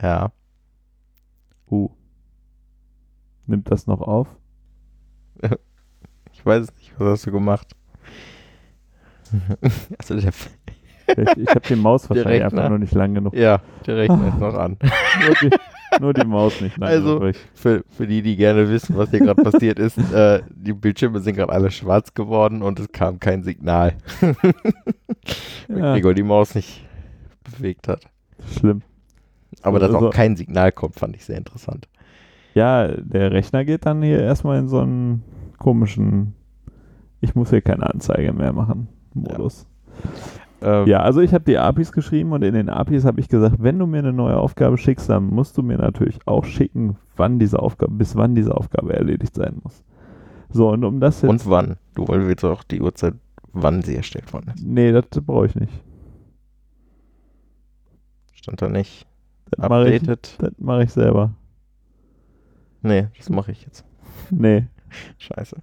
ja, Uh. Nimmt das noch auf? ich weiß es nicht, was hast du gemacht? also der, Vielleicht- Ich habe die Maus wahrscheinlich Rechner. einfach nur nicht lang genug. ja, der Rechner ist noch an. Nur die, nur die Maus nicht lang Also- genug. Für, für die, die gerne wissen, was hier gerade passiert ist, äh, die Bildschirme sind gerade alle schwarz geworden und es kam kein Signal. Weil Ja, Gregor die Maus nicht bewegt hat. schlimm. Aber dass Also- auch kein Signal kommt, fand ich sehr interessant. Ja, der Rechner geht dann hier erstmal in so einen komischen, ich muss hier keine Anzeige mehr machen, Modus. Ähm, Ja, also ich habe die APIs geschrieben und in den APIs habe ich gesagt, wenn du mir eine neue Aufgabe schickst, dann musst du mir natürlich auch schicken, wann diese Aufgabe, bis wann diese Aufgabe erledigt sein muss. So, und um das jetzt. Und wann? Du, willst auch die Uhrzeit, wann sie erstellt worden ist. nee, das brauche ich nicht. Stand da nicht. Das mache ich, Updated? das mach ich selber. Nee, das mache ich jetzt. Nee. Scheiße.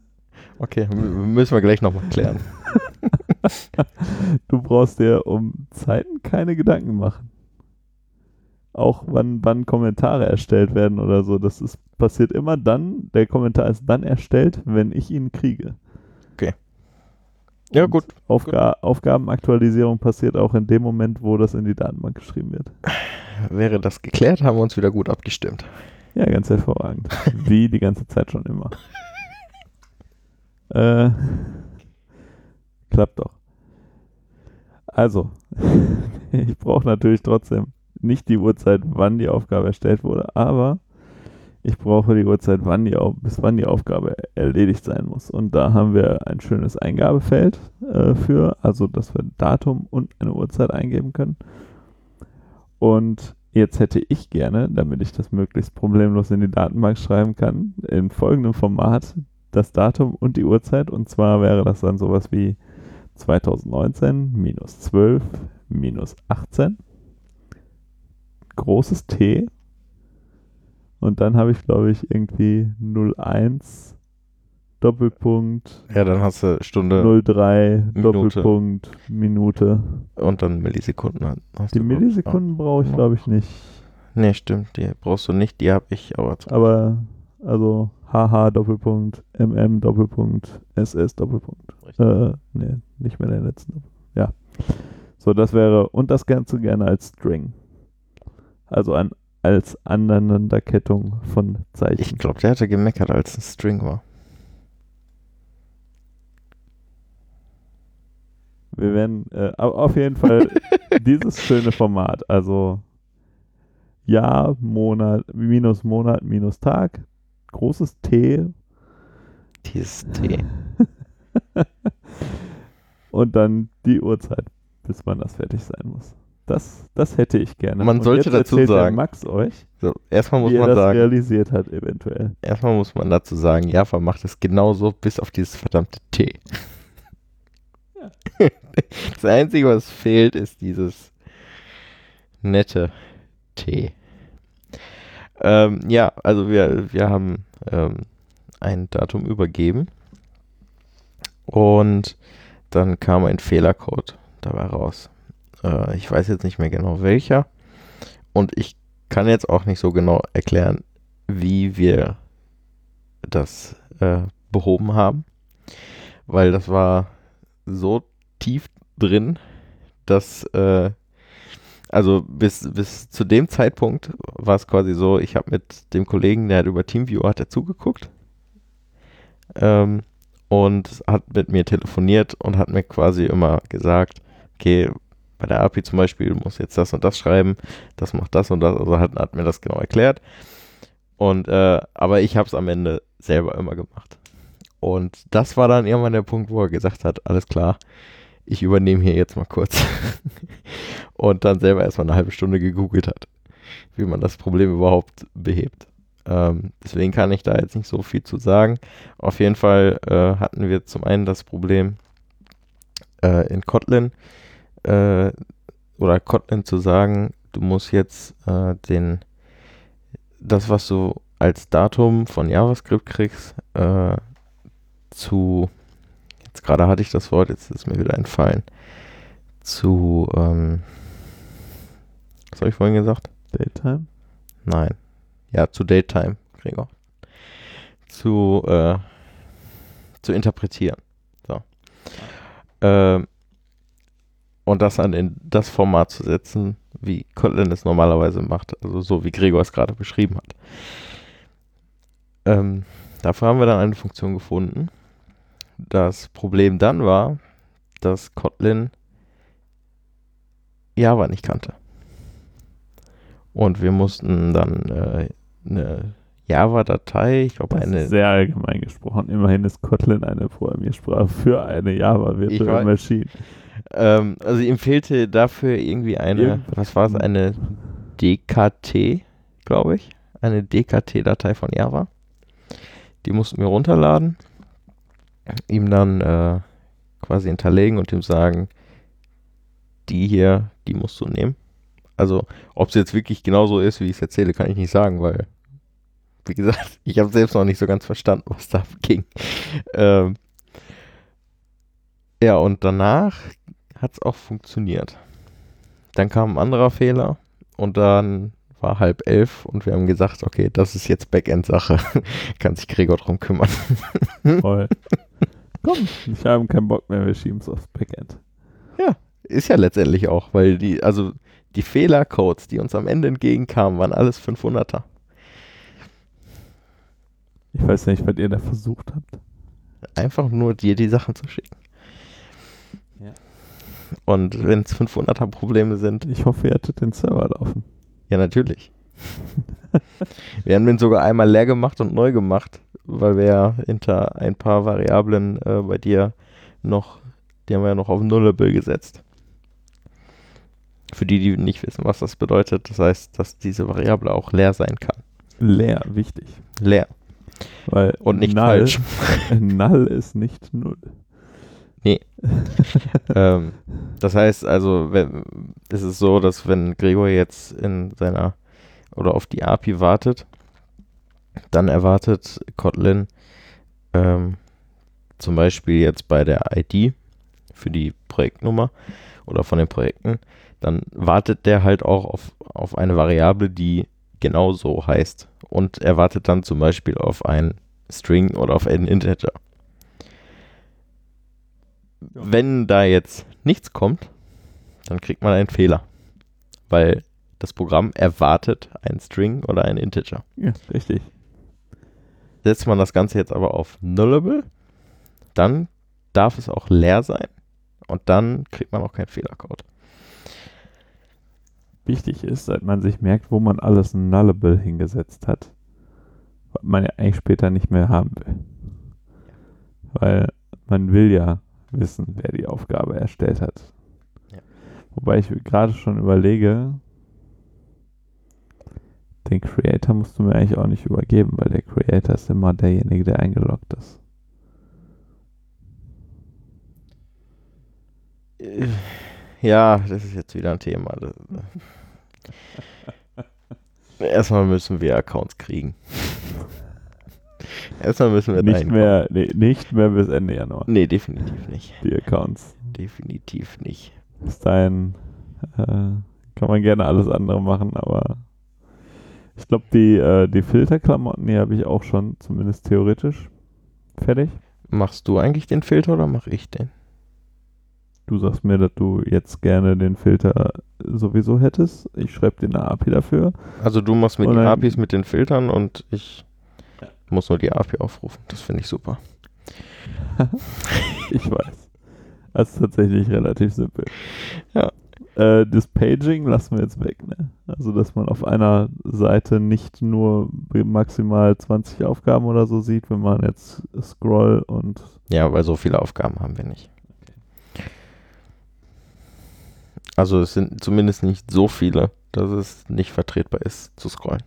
Okay, müssen wir gleich nochmal klären. Du brauchst dir um Zeiten keine Gedanken machen. Auch wann, wann Kommentare erstellt werden oder so. Das ist, passiert immer dann, der Kommentar ist dann erstellt, wenn ich ihn kriege. Ja, Und gut. Aufga Aufgabenaktualisierung passiert auch in dem Moment, wo das in die Datenbank geschrieben wird. Wäre das geklärt, haben wir uns wieder gut abgestimmt. Ja, ganz hervorragend. Wie die ganze Zeit schon immer. Äh, klappt doch. Also, ich brauche natürlich trotzdem nicht die Uhrzeit, wann die Aufgabe erstellt wurde, aber ich brauche die Uhrzeit, wann die, bis wann die Aufgabe erledigt sein muss. Und da haben wir ein schönes Eingabefeld äh, für, also dass wir Datum und eine Uhrzeit eingeben können. Und jetzt hätte ich gerne, damit ich das möglichst problemlos in die Datenbank schreiben kann, in folgendem Format das Datum und die Uhrzeit. Und zwar wäre das dann sowas wie 2019 minus 12 minus 18. Großes T. Und dann habe ich, glaube ich, irgendwie 01 Doppelpunkt Ja, dann hast du Stunde 03 Minute. Doppelpunkt Minute. und dann Millisekunden. Hast Die Millisekunden brauche ich, glaube ich, nicht. Nee, stimmt, die brauchst du nicht, die habe ich aber. Aber, also, HH Doppelpunkt, MM Doppelpunkt, SS Doppelpunkt. Äh, nee, nicht mehr den letzten. Ja. So, das wäre, und das Ganze gerne als String. Also an, als Aneinanderkettung von Zeichen. Ich glaube, der hatte gemeckert, als ein String war. Wir werden äh, au- auf jeden Fall dieses schöne Format, also Jahr, Monat, minus Monat, minus Tag, großes T Dieses T. und dann die Uhrzeit, bis wann das fertig sein muss. Das, das hätte ich gerne. Man und sollte dazu sagen- Max euch, So, erstmal muss wie er man das sagen, realisiert hat, eventuell. erstmal muss man dazu sagen, Java macht es genauso bis auf dieses verdammte T. Das Einzige, was fehlt, ist dieses nette T. Ähm, ja, also wir, wir haben ähm, ein Datum übergeben und dann kam ein Fehlercode dabei raus. Äh, ich weiß jetzt nicht mehr genau welcher. Und ich kann jetzt auch nicht so genau erklären, wie wir das äh, behoben haben. Weil das war so tief drin, dass äh, also bis, bis zu dem Zeitpunkt war es quasi so, ich habe mit dem Kollegen, der hat über Teamviewer hat er zugeguckt ähm, und hat mit mir telefoniert und hat mir quasi immer gesagt, okay, bei der API zum Beispiel muss jetzt das und das schreiben, das macht das und das, also hat, hat mir das genau erklärt. Und äh, aber ich habe es am Ende selber immer gemacht. Und das war dann irgendwann der Punkt, wo er gesagt hat, alles klar, ich übernehme hier jetzt mal kurz. und dann selber erstmal eine halbe Stunde gegoogelt hat, wie man das Problem überhaupt behebt. Ähm, deswegen kann ich da jetzt nicht so viel zu sagen. Auf jeden Fall äh, hatten wir zum einen das Problem äh, in Kotlin äh, oder Kotlin zu sagen, du musst jetzt äh, den das, was du als Datum von JavaScript kriegst, äh, zu gerade hatte ich das Wort, jetzt ist mir wieder entfallen. Zu, ähm, was habe ich vorhin gesagt? Daytime? Nein. Ja, zu Daytime, Gregor. Zu, äh, zu interpretieren. So. Ähm, und das dann in das Format zu setzen, wie Kotlin es normalerweise macht, also so wie Gregor es gerade beschrieben hat. Ähm, dafür haben wir dann eine Funktion gefunden, das Problem dann war, dass Kotlin Java nicht kannte. Und wir mussten dann äh, eine Java-Datei, ich glaube eine. Sehr allgemein gesprochen. Immerhin ist Kotlin eine Programmiersprache für eine Java Virtual Machine. Ähm, also ihm fehlte dafür irgendwie eine, Irgend was war es, eine DKT, glaube ich. Eine DKT-Datei von Java. Die mussten wir runterladen ihm dann äh, quasi hinterlegen und ihm sagen, die hier, die musst du nehmen. Also, ob es jetzt wirklich genauso ist, wie ich es erzähle, kann ich nicht sagen, weil, wie gesagt, ich habe selbst noch nicht so ganz verstanden, was da ging. Ähm, ja, und danach hat es auch funktioniert. Dann kam ein anderer Fehler und dann war halb elf und wir haben gesagt, okay, das ist jetzt Backend-Sache. Kann sich Gregor drum kümmern. Voll. Komm, ich habe keinen Bock mehr, wir schieben es aufs Backend. Ja, ist ja letztendlich auch, weil die, also die Fehlercodes, die uns am Ende entgegenkamen, waren alles 500er. Ich weiß nicht, was ihr da versucht habt. Einfach nur dir die Sachen zu schicken. Ja. Und wenn es 500er Probleme sind. Ich hoffe, ihr hattet den Server laufen. Ja, natürlich. wir haben den sogar einmal leer gemacht und neu gemacht, weil wir ja hinter ein paar Variablen äh, bei dir noch, die haben wir ja noch auf Nullable gesetzt. Für die, die nicht wissen, was das bedeutet, das heißt, dass diese Variable auch leer sein kann. Leer, wichtig. Leer. Weil und nicht null, falsch. Null ist nicht null. Nee. ähm, das heißt also, wenn, es ist so, dass wenn Gregor jetzt in seiner oder auf die API wartet, dann erwartet Kotlin ähm, zum Beispiel jetzt bei der ID für die Projektnummer oder von den Projekten, dann wartet der halt auch auf, auf eine Variable, die genau so heißt und erwartet dann zum Beispiel auf ein String oder auf einen Integer. Wenn da jetzt nichts kommt, dann kriegt man einen Fehler, weil das Programm erwartet einen String oder einen Integer. Ja, richtig. Setzt man das Ganze jetzt aber auf Nullable, dann darf es auch leer sein und dann kriegt man auch keinen Fehlercode. Wichtig ist, dass man sich merkt, wo man alles Nullable hingesetzt hat, was man ja eigentlich später nicht mehr haben will. Weil man will ja wissen, wer die Aufgabe erstellt hat. Ja. Wobei ich gerade schon überlege, den Creator musst du mir eigentlich auch nicht übergeben, weil der Creator ist immer derjenige, der eingeloggt ist. Ja, das ist jetzt wieder ein Thema. Erstmal müssen wir Accounts kriegen. Erstmal müssen wir nicht mehr, nee, nicht mehr bis Ende Januar. Nee, definitiv nicht. Die Accounts. Definitiv nicht. Bis dahin Äh, kann man gerne alles andere machen, aber ich glaube, die, äh, die Filterklamotten, die habe ich auch schon, zumindest theoretisch, fertig. Machst du eigentlich den Filter oder mache ich den? Du sagst mir, dass du jetzt gerne den Filter sowieso hättest. Ich schreibe dir eine API dafür. Also du machst mir die APIs mit den Filtern und ich. Muss nur die API aufrufen. Das finde ich super. Ich weiß. Das ist tatsächlich relativ simpel. Ja. Äh, das Paging lassen wir jetzt weg, ne? Also, dass man auf einer Seite nicht nur maximal 20 Aufgaben oder so sieht, wenn man jetzt scroll und Ja, weil so viele Aufgaben haben wir nicht. Also es sind zumindest nicht so viele, dass es nicht vertretbar ist zu scrollen.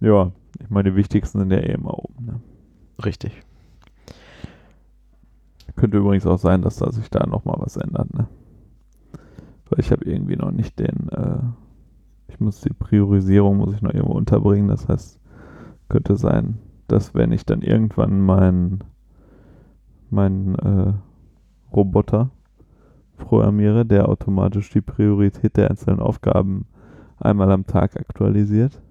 ja, ich meine, die wichtigsten sind ja eh immer oben, ne? Richtig. Könnte übrigens auch sein, dass da sich da nochmal was ändert, ne? Weil ich habe irgendwie noch nicht den, äh, ich muss die Priorisierung, muss ich noch irgendwo unterbringen. Das heißt, könnte sein, dass wenn ich dann irgendwann meinen mein, äh, Roboter programmiere, der automatisch die Priorität der einzelnen Aufgaben einmal am Tag aktualisiert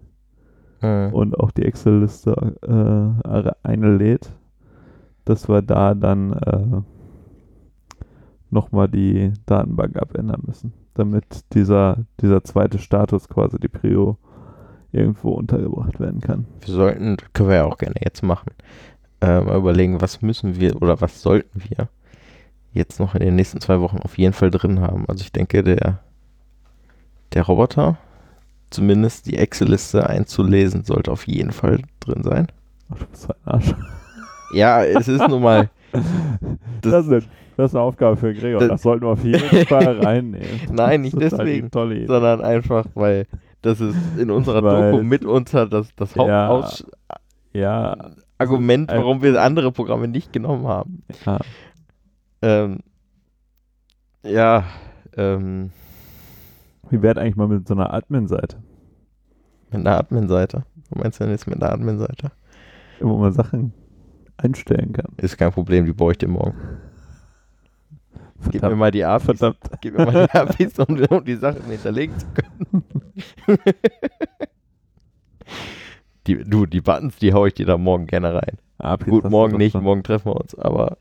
Mhm. und auch die Excel-Liste äh, einlädt, dass wir da dann äh, nochmal die Datenbank abändern müssen, damit dieser, dieser zweite Status quasi die Prio irgendwo untergebracht werden kann. Wir sollten, können wir ja auch gerne jetzt machen, äh, mal überlegen, was müssen wir oder was sollten wir jetzt noch in den nächsten zwei Wochen auf jeden Fall drin haben. Also ich denke, der, der Roboter, zumindest die Excel-Liste einzulesen, sollte auf jeden Fall drin sein. Ach, du bist ein Arsch. Ja, es ist nun mal. Das, ist, das ist eine Aufgabe für Gregor. Das- Das, sollten wir auf jeden Fall reinnehmen. Nein, nicht das halt deswegen, Idee. sondern einfach, weil das ist in unserer Weil- Doku mitunter das, das Ja. Hauptargument, Ja, äh, warum wir andere Programme nicht genommen haben. ja. Ähm, ja, ähm, Wie wäre eigentlich mal mit so einer Admin-Seite, mit einer Admin-Seite. Was meinst du denn jetzt mit einer Admin-Seite? wo man Sachen einstellen kann? Ist kein Problem, die baue ich dir morgen. Gib mir Verdammt. mal die APIs, Verdammt. gib mir mal die APIs um, um die Sachen hinterlegen zu können. die, du, die Buttons, die hau ich dir da morgen gerne rein. APIs Gut, morgen nicht, morgen treffen wir uns, aber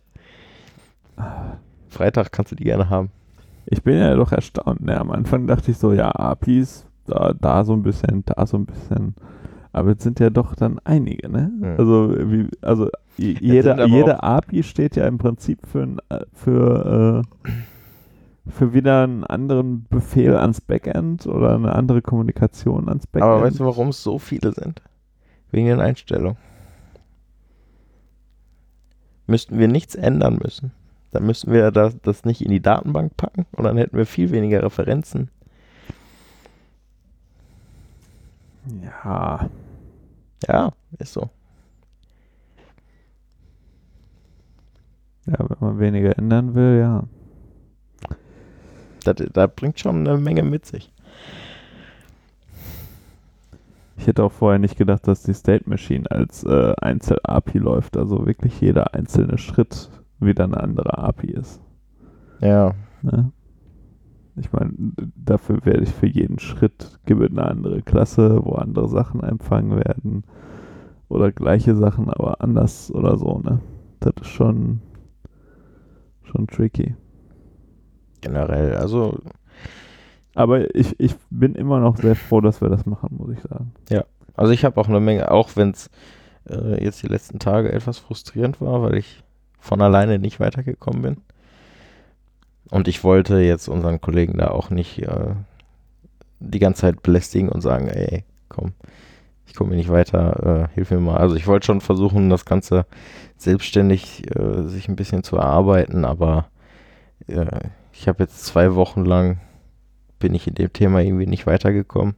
Freitag kannst du die gerne haben. Ich bin ja doch erstaunt. Ne? Am Anfang dachte ich so, ja, APIs, da, da so ein bisschen, da so ein bisschen. Aber es sind ja doch dann einige, ne? Hm. Also, wie, also jede, jede API steht ja im Prinzip für, ein, äh, für, äh, für wieder einen anderen Befehl ans Backend oder eine andere Kommunikation ans Backend. Aber weißt du, warum es so viele sind? Wegen den Einstellungen. Müssten wir nichts ändern müssen. Dann müssten wir das, das nicht in die Datenbank packen und dann hätten wir viel weniger Referenzen. Ja, Ja, ist so. ja, wenn man weniger ändern will, ja. Das, das bringt schon eine Menge mit sich. Ich hätte auch vorher nicht gedacht, dass die State Machine als äh, Einzel-API läuft. Also wirklich jeder einzelne Schritt wieder eine andere API ist. Ja. Ne? Ich meine, dafür werde ich für jeden Schritt gibt eine andere Klasse, wo andere Sachen empfangen werden. Oder gleiche Sachen, aber anders oder so, ne? Das ist schon, schon tricky. Generell, also Aber ich, ich bin immer noch sehr froh, dass wir das machen, muss ich sagen. Also ich habe auch eine Menge, auch wenn es äh, jetzt die letzten Tage etwas frustrierend war, weil ich von alleine nicht weitergekommen bin. Und ich wollte jetzt unseren Kollegen da auch nicht äh, die ganze Zeit belästigen und sagen, ey, komm, ich komme nicht weiter, äh, hilf mir mal. Also ich wollte schon versuchen, das Ganze selbstständig äh, sich ein bisschen zu erarbeiten, aber äh, ich habe jetzt zwei Wochen lang bin ich in dem Thema irgendwie nicht weitergekommen.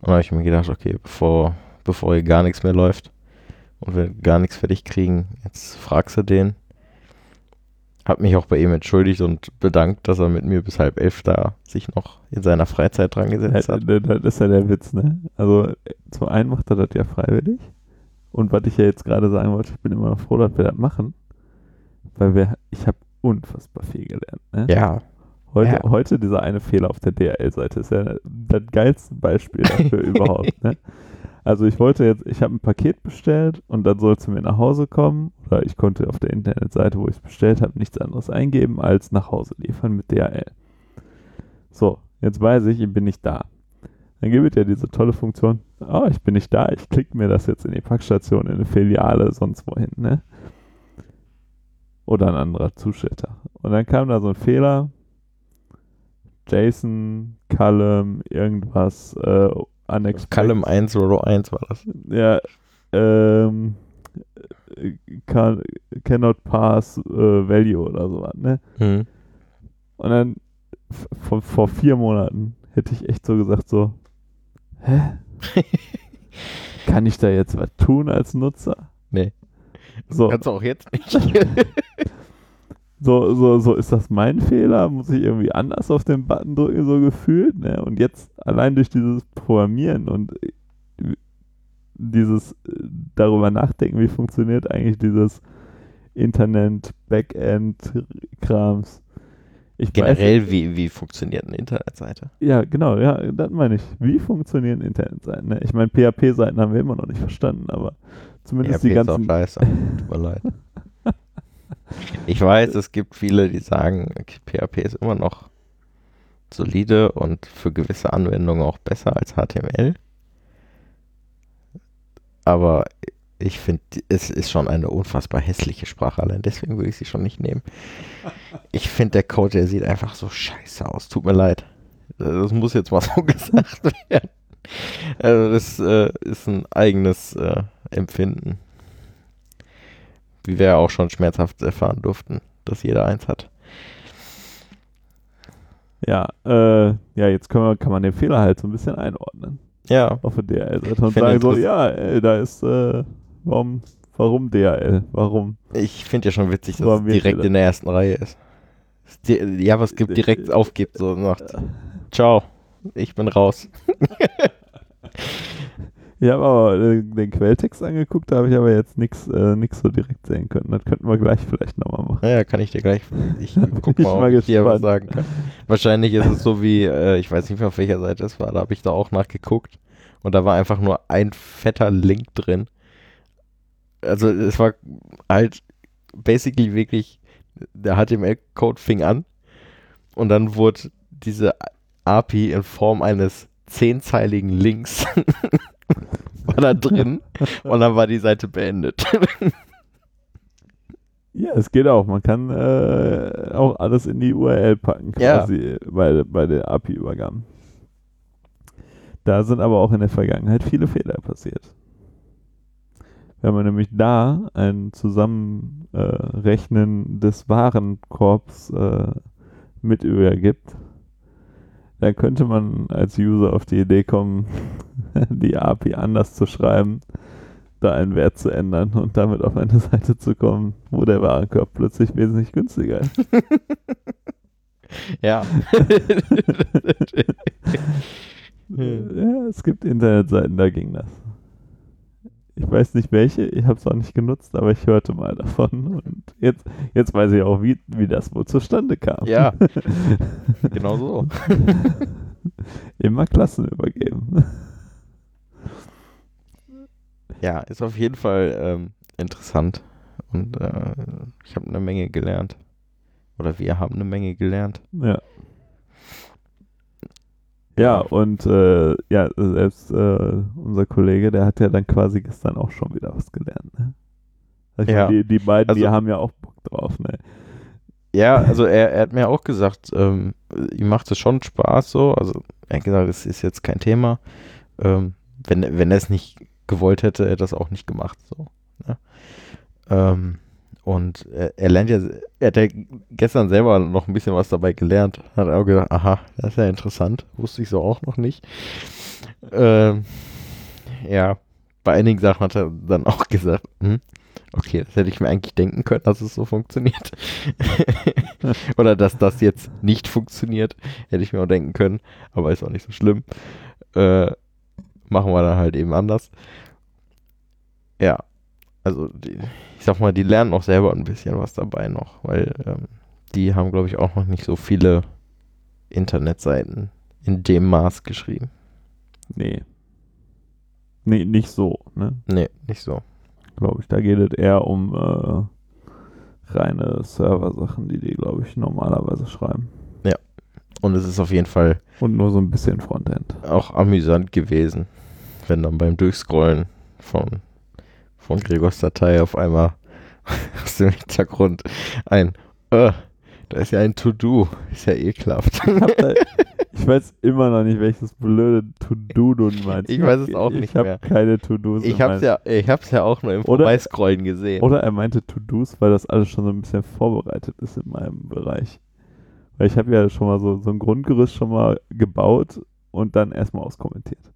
Und dann habe ich mir gedacht, okay, bevor, bevor hier gar nichts mehr läuft und wir gar nichts fertig kriegen, jetzt fragst du den. Hab mich auch bei ihm entschuldigt und bedankt, dass er mit mir bis halb elf da sich noch in seiner Freizeit dran gesetzt Ja, hat. das ist ja der Witz, ne? Also zum einen macht er das ja freiwillig. Und was ich ja jetzt gerade sagen wollte, ich bin immer noch froh, dass wir das machen. Weil wir, ich habe unfassbar viel gelernt, ne? Ja, Heute, Ja. heute dieser eine Fehler auf der DHL-Seite ist ja das geilste Beispiel dafür überhaupt. Ne? Also ich wollte jetzt, ich habe ein Paket bestellt und dann soll es mir nach Hause kommen. Oder ich konnte auf der Internetseite, wo ich es bestellt habe, nichts anderes eingeben als nach Hause liefern mit DHL. So, jetzt weiß ich, ich bin nicht da. Dann gibt es ja diese tolle Funktion, oh, ich bin nicht da, ich klicke mir das jetzt in die Packstation, in eine Filiale, sonst wohin, ne? Oder ein anderer Zusteller. Und dann kam da so ein Fehler, Jason, Callum, irgendwas, äh, unexpected. Callum 101 war das. Ja, ähm, äh, can, cannot pass äh, value oder sowas, ne? Hm. Und dann vor, vor vier Monaten hätte ich echt so gesagt so, hä? Kann ich da jetzt was tun als Nutzer? Nee. So, Kannst du auch jetzt nicht. so, so, so ist das mein Fehler? Muss ich irgendwie anders auf den Button drücken, so gefühlt? Ne? Und jetzt allein durch dieses Programmieren und äh, dieses äh, darüber nachdenken, wie funktioniert eigentlich dieses Internet, Backend-Krams. Ich weiß, Generell, wie, wie funktioniert eine Internetseite? ja, genau, ja, das meine ich. Wie funktionieren Internetseiten? Ne? Ich meine, PHP-Seiten haben wir immer noch nicht verstanden, aber zumindest PHP die ist auch ganzen. scheiße. Tut mir leid. Ich weiß, es gibt viele, die sagen, PHP ist immer noch solide und für gewisse Anwendungen auch besser als HTML. Aber ich finde, es ist schon eine unfassbar hässliche Sprache. Allein deswegen würde ich sie schon nicht nehmen. Ich finde, der Code, der sieht einfach so scheiße aus. Tut mir leid. Das muss jetzt mal so gesagt werden. Also das äh, ist ein eigenes äh, Empfinden. Wie wir ja auch schon schmerzhaft erfahren durften, dass jeder eins hat. Ja, äh, ja, jetzt wir, kann man den Fehler halt so ein bisschen einordnen Ja, auf der DHL-Seite und sagen so, ja, ey, da ist, äh, warum, warum DHL? Warum? ich finde ja schon witzig, dass So es direkt in der ersten Reihe ist. Es di- JavaScript direkt aufgibt so und sagt, ciao, ich bin raus. Ich habe aber äh, den Quelltext angeguckt, da habe ich aber jetzt nichts äh, nix so direkt sehen können. Das könnten wir gleich vielleicht nochmal machen. Naja, kann ich dir gleich, ich guck mal, ob ich dir was sagen kann. Wahrscheinlich ist es so wie, äh, ich weiß nicht mehr auf welcher Seite es war, da habe ich da auch nachgeguckt und da war einfach nur ein fetter Link drin. Also es war halt basically wirklich, der HTML-Code fing an und dann wurde diese API in Form eines zehnzeiligen Links war da drin und dann war die Seite beendet. Ja, es geht auch. Man kann äh, auch alles in die URL packen, Ja. quasi bei, bei der API-Übergabe. Da sind aber auch in der Vergangenheit viele Fehler passiert. Wenn man nämlich da ein Zusammenrechnen äh, des Warenkorbs äh, mit übergibt, dann könnte man als User auf die Idee kommen, die API anders zu schreiben, da einen Wert zu ändern und damit auf eine Seite zu kommen, wo der Warenkorb plötzlich wesentlich günstiger ist. ja. ja, es gibt Internetseiten, da ging das. Ich weiß nicht welche, ich habe es auch nicht genutzt, aber ich hörte mal davon und jetzt, jetzt weiß ich auch, wie, wie das wohl zustande kam. Ja, genau so. Immer Klassen übergeben. Ja, ist auf jeden Fall ähm, interessant. Und äh, ich habe eine Menge gelernt. Oder wir haben eine Menge gelernt. Ja. Ja, und äh, ja, selbst äh, unser Kollege, der hat ja dann quasi gestern auch schon wieder was gelernt. Ne? Also Ja. die, die beiden, die Also- haben ja auch Bock drauf. Ne? Ja, also er, er hat mir auch gesagt, ähm, ihm macht es schon Spaß so. Also er hat gesagt, es ist jetzt kein Thema. Ähm, wenn, wenn er es nicht gewollt hätte, hätte er das auch nicht gemacht. So, ne? ähm, und er, er lernt ja, er hat ja gestern selber noch ein bisschen was dabei gelernt. Hat auch gedacht, aha, das ist ja interessant. Wusste ich so auch noch nicht. Ähm, ja, bei einigen Sachen hat er dann auch gesagt, hm, okay, das hätte ich mir eigentlich denken können, dass es so funktioniert. Oder dass das jetzt nicht funktioniert, hätte ich mir auch denken können, aber ist auch nicht so schlimm. Äh, machen wir dann halt eben anders. Ja, also die, ich sag mal, die lernen auch selber ein bisschen was dabei noch, weil ähm, die haben, glaube ich, auch noch nicht so viele Internetseiten in dem Maß geschrieben. Nee. Nee, nicht so, ne? Nee, nicht so. Glaube ich. Da geht es eher um äh, reine Server-Sachen, die die, glaube ich, normalerweise schreiben. Und es ist auf jeden Fall Und nur so ein bisschen Frontend. auch amüsant gewesen, wenn dann beim Durchscrollen von, von Gregors Datei auf einmal aus dem Hintergrund ein, äh, da ist ja ein To-Do, ist ja ekelhaft. Ich, ich weiß immer noch nicht, welches blöde To-Do du meinst. Ich weiß es auch ich, nicht Ich habe mehr. keine To-Dos. Ich in hab's ja, ich hab's ja auch nur im Oder- Vorbeiscrollen gesehen. Oder er meinte To-Dos, weil das alles schon so ein bisschen vorbereitet ist in meinem Bereich. Weil ich habe ja schon mal so, so ein Grundgerüst schon mal gebaut und dann erstmal auskommentiert.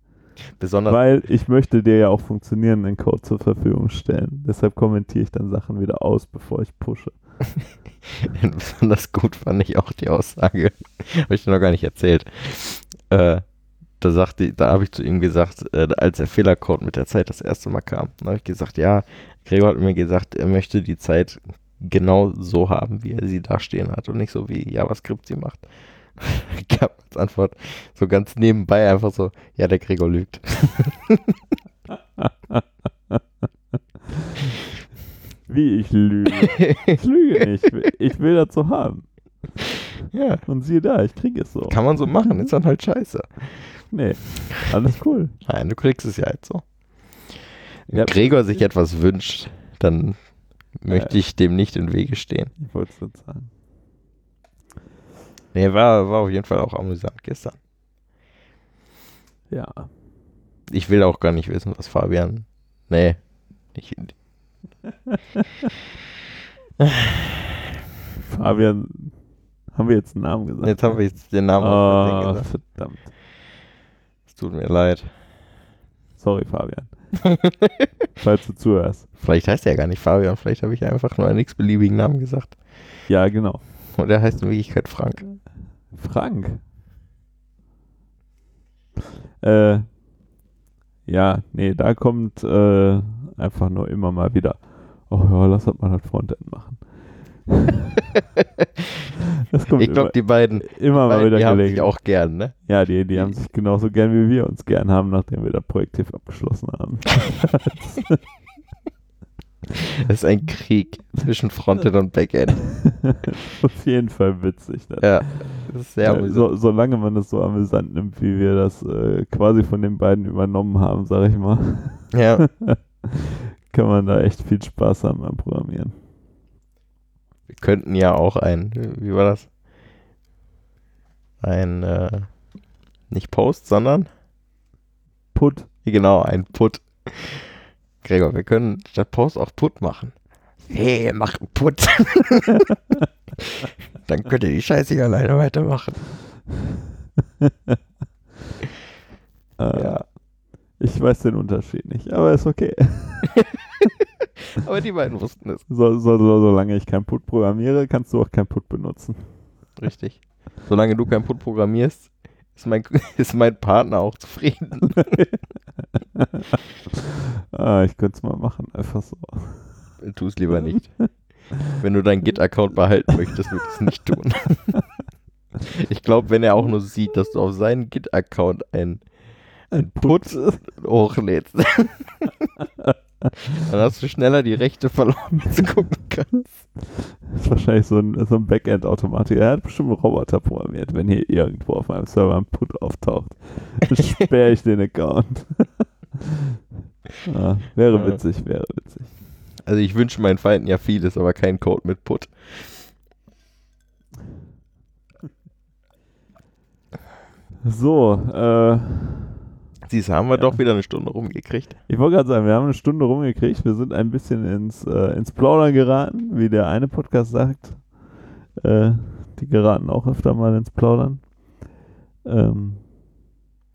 Besonders, Weil ich möchte dir ja auch funktionierenden Code zur Verfügung stellen. Deshalb kommentiere ich dann Sachen wieder aus, bevor ich pushe. besonders gut fand ich auch die Aussage, habe ich dir noch gar nicht erzählt. Äh, da sagte, da habe ich zu ihm gesagt, äh, als der Fehlercode mit der Zeit das erste Mal kam, dann habe ich gesagt, ja, Gregor hat mir gesagt, er möchte die Zeit genau so haben, wie er sie da stehen hat und nicht so wie JavaScript sie macht. Ich gab als Antwort so ganz nebenbei einfach so, ja, der Gregor lügt. Wie ich lüge. Ich lüge nicht. Ich will das so haben. ja, Und siehe da, ich kriege es so. kann man so machen, ist dann halt scheiße. Nee, alles cool. Nein, du kriegst es ja halt so. Wenn Ja. Gregor sich etwas wünscht, dann möchte ich dem nicht im Wege stehen. Ich wollte es sagen. Nee, war, war auf jeden Fall auch amüsant gestern. Ja. Ich will auch gar nicht wissen, was Fabian. Nee. Ich, Fabian, haben wir jetzt einen Namen gesagt? jetzt habe ich den Namen Ah, gesagt. verdammt. Es tut mir leid. Sorry, Fabian. Falls du zuhörst. Vielleicht heißt er ja gar nicht Fabian, vielleicht habe ich einfach nur einen x-beliebigen Namen gesagt. Ja, genau. Und er heißt in Wirklichkeit Frank. Frank. Äh, ja, nee, da kommt äh, einfach nur immer mal wieder. Oh ja, lass das mal das Frontend machen. das kommt Ich glaube, die beiden, immer mal beiden wieder die haben sich auch gern, ne? Ja, die, die haben sich genauso gern wie wir uns gern haben, nachdem wir das Projektiv abgeschlossen haben. Das ist ein Krieg zwischen Frontend und Backend. Auf jeden Fall witzig. Ne? Ja, das ist sehr amüsant. so, solange man das so amüsant nimmt, wie wir das äh, quasi von den beiden übernommen haben, sag ich mal, Ja, kann man da echt viel Spaß haben beim Programmieren. wir könnten ja auch ein, wie war das? Ein, äh, nicht Post, sondern, Put. genau, ein Put. Gregor, wir können statt Post auch Put machen. Hey, macht einen Put. Dann könnt ihr die Scheiße hier alleine weitermachen. Äh, Ja. Ich weiß den Unterschied nicht, aber ist okay. Aber die beiden wussten es. So, so, so, solange ich kein Put programmiere, kannst du auch kein Put benutzen. Richtig. Solange du kein Put programmierst, ist mein, ist mein Partner auch zufrieden. ah, ich könnte es mal machen, einfach so. Tu es lieber nicht. Wenn du deinen Git-Account behalten möchtest, wird es nicht tun. Ich glaube, wenn er auch nur sieht, dass du auf seinen Git-Account ein, ein Put hochlädst, dann hast du schneller die Rechte verloren, als du gucken kannst. Das ist wahrscheinlich so ein, so ein Backend-Automatik. Er hat bestimmt einen Roboter programmiert, wenn hier irgendwo auf meinem Server ein Put auftaucht. Dann sperre ich den Account. ah, wäre Ja. witzig, wäre witzig. Also ich wünsche meinen Feinden ja vieles, aber kein Code mit Put. So, äh, Siehst haben wir Ja. doch wieder eine Stunde rumgekriegt. ich wollte gerade sagen, wir haben eine Stunde rumgekriegt. Wir sind ein bisschen ins, äh, ins Plaudern geraten, wie der eine Podcast sagt. Äh, die geraten auch öfter mal ins Plaudern. Ähm,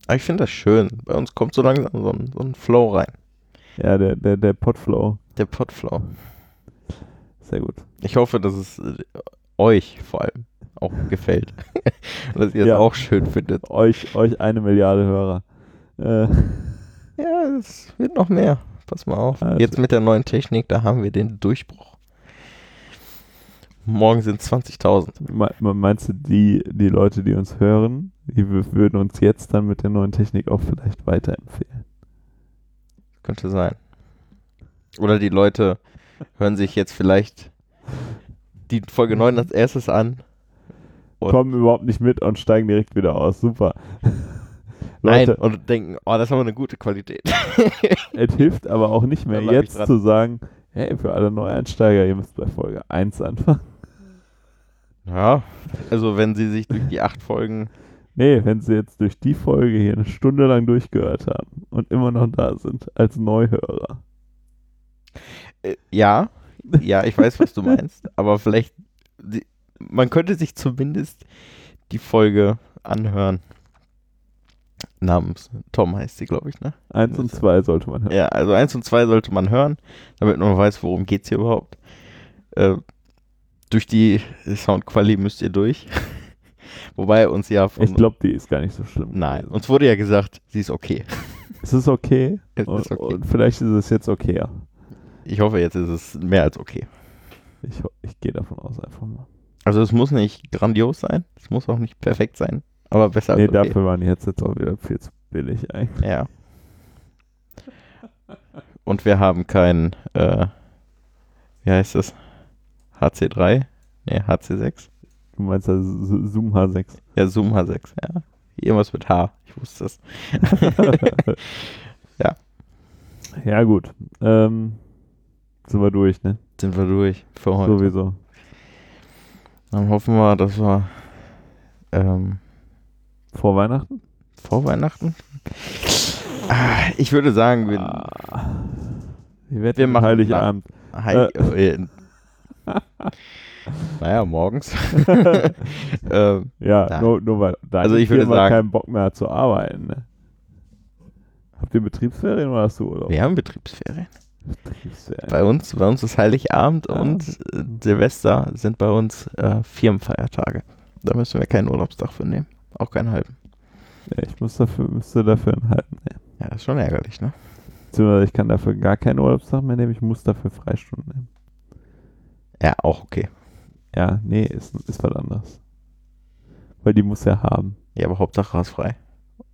Aber ich finde das schön. Bei uns kommt so langsam so ein, so ein Flow rein. ja, der, der, der Podflow. Der Podflow. Sehr gut. Ich hoffe, dass es äh, euch vor allem auch gefällt. Und dass ihr Ja. es auch schön findet. Euch, euch eine Milliarde Hörer. Äh, Ja, es wird noch mehr. Pass mal auf. Also- Jetzt mit der neuen Technik, da haben wir den Durchbruch. morgen sind 20.000. Me- me- Meinst du, die, die Leute, die uns hören, die würden uns jetzt dann mit der neuen Technik auch vielleicht weiterempfehlen? Könnte sein. Oder die Leute hören sich jetzt vielleicht die Folge 9 als erstes an. Kommen überhaupt nicht mit und steigen direkt wieder aus. Super. Nein, Leute, und denken, oh, das ist aber eine gute Qualität. es hilft aber auch nicht mehr jetzt zu sagen, hey, für alle Neueinsteiger, ihr müsst bei Folge 1 anfangen. Ja, also wenn sie sich durch die acht Folgen. Nee, wenn sie jetzt durch die Folge hier eine Stunde lang durchgehört haben und immer noch da sind als Neuhörer. Äh, ja, ja, ich weiß, was du meinst, aber vielleicht. Die, man könnte sich zumindest die Folge anhören. Namens Tom heißt sie, glaube ich, ne? Eins und zwei sollte man hören. Ja, also eins und zwei sollte man hören, damit man weiß, worum geht's hier überhaupt. Äh, durch die Soundqualität müsst ihr durch. Wobei uns ja von. Ich glaube, die ist gar nicht so schlimm. Nein, uns wurde ja gesagt, sie ist okay. Es ist okay. Es und, ist okay. und vielleicht ist es jetzt okayer. Ich hoffe, jetzt ist es mehr als okay. Ich, ich gehe davon aus einfach mal. Also es muss nicht grandios sein, es muss auch nicht perfekt sein, aber besser nee, als okay. dafür waren die Headsets auch wieder viel zu billig eigentlich. Ja. Und wir haben kein, äh, wie heißt das? HC3? Nee, HC6? Du meinst Z- Zoom H6. Ja, Zoom H6, ja. Irgendwas mit H, ich wusste es. Ja. Ja, gut. Ähm, sind wir durch, ne? Sind wir durch für heute. Sowieso. Dann hoffen wir, dass wir ähm, Vor Weihnachten? vor Weihnachten. Ah, ich würde sagen, wir, Ah. Wie wird Wir denn machen Heiligabend? Hi, äh, naja, morgens. ähm, Ja, Nein. nur, nur weil da Also ich würde sagen- keinen Bock mehr zu arbeiten. Ne? Habt ihr Betriebsferien oder hast du Urlaub? wir haben Betriebsferien. Betriebsferien. Bei uns, bei uns ist Heiligabend Ah. und äh, Silvester sind bei uns äh, Firmenfeiertage. Da müssen wir keinen Urlaubstag für nehmen. Auch keinen halben. Ja, ich muss dafür, müsste dafür einen halben nehmen. Ja, das ist schon ärgerlich, ne? Beziehungsweise ich kann dafür gar keinen Urlaubstag mehr nehmen, ich muss dafür Freistunden nehmen. Ja, auch okay. Ja, nee, ist, ist was anderes. Weil die muss ja haben. Ja, aber Hauptsache hast frei.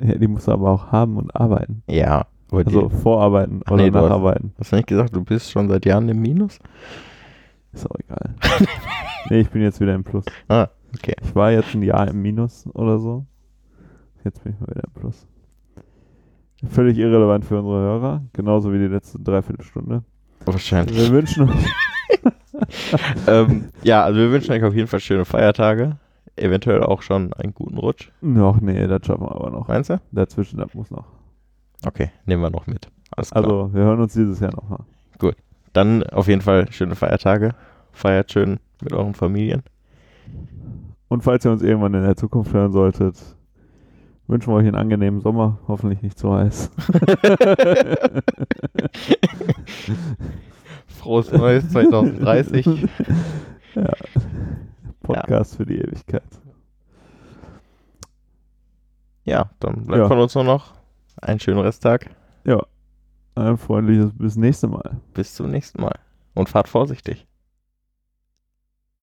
Ja, die muss aber auch haben und arbeiten. Ja, Also vorarbeiten Ach oder nee, hast- nacharbeiten. hast du nicht gesagt, du bist schon seit Jahren im Minus? Ist auch egal. nee, ich bin jetzt wieder im Plus. Ah, okay. Ich war jetzt ein Jahr im Minus oder so. Jetzt bin ich mal wieder im Plus. Völlig irrelevant für unsere Hörer, genauso wie die letzte Dreiviertelstunde. Wahrscheinlich. Wir wünschen euch ähm, ja, also wir wünschen euch auf jeden Fall schöne Feiertage. Eventuell auch schon einen guten Rutsch. noch, nee, das schaffen wir aber noch. Meinst du? Dazwischen, das muss noch. Okay, nehmen wir noch mit. Alles klar. Also, wir hören uns dieses Jahr nochmal. Dann auf jeden Fall schöne Feiertage. Feiert schön mit euren Familien. Und falls ihr uns irgendwann in der Zukunft hören solltet, wünschen wir euch einen angenehmen Sommer, hoffentlich nicht zu heiß. Frohes Neues 2030. ja. Podcast für die Ewigkeit. Ja, dann bleibt Ja. von uns nur noch einen schönen Resttag. Ein freundliches bis nächste Mal. Bis zum nächsten Mal. Und fahrt vorsichtig.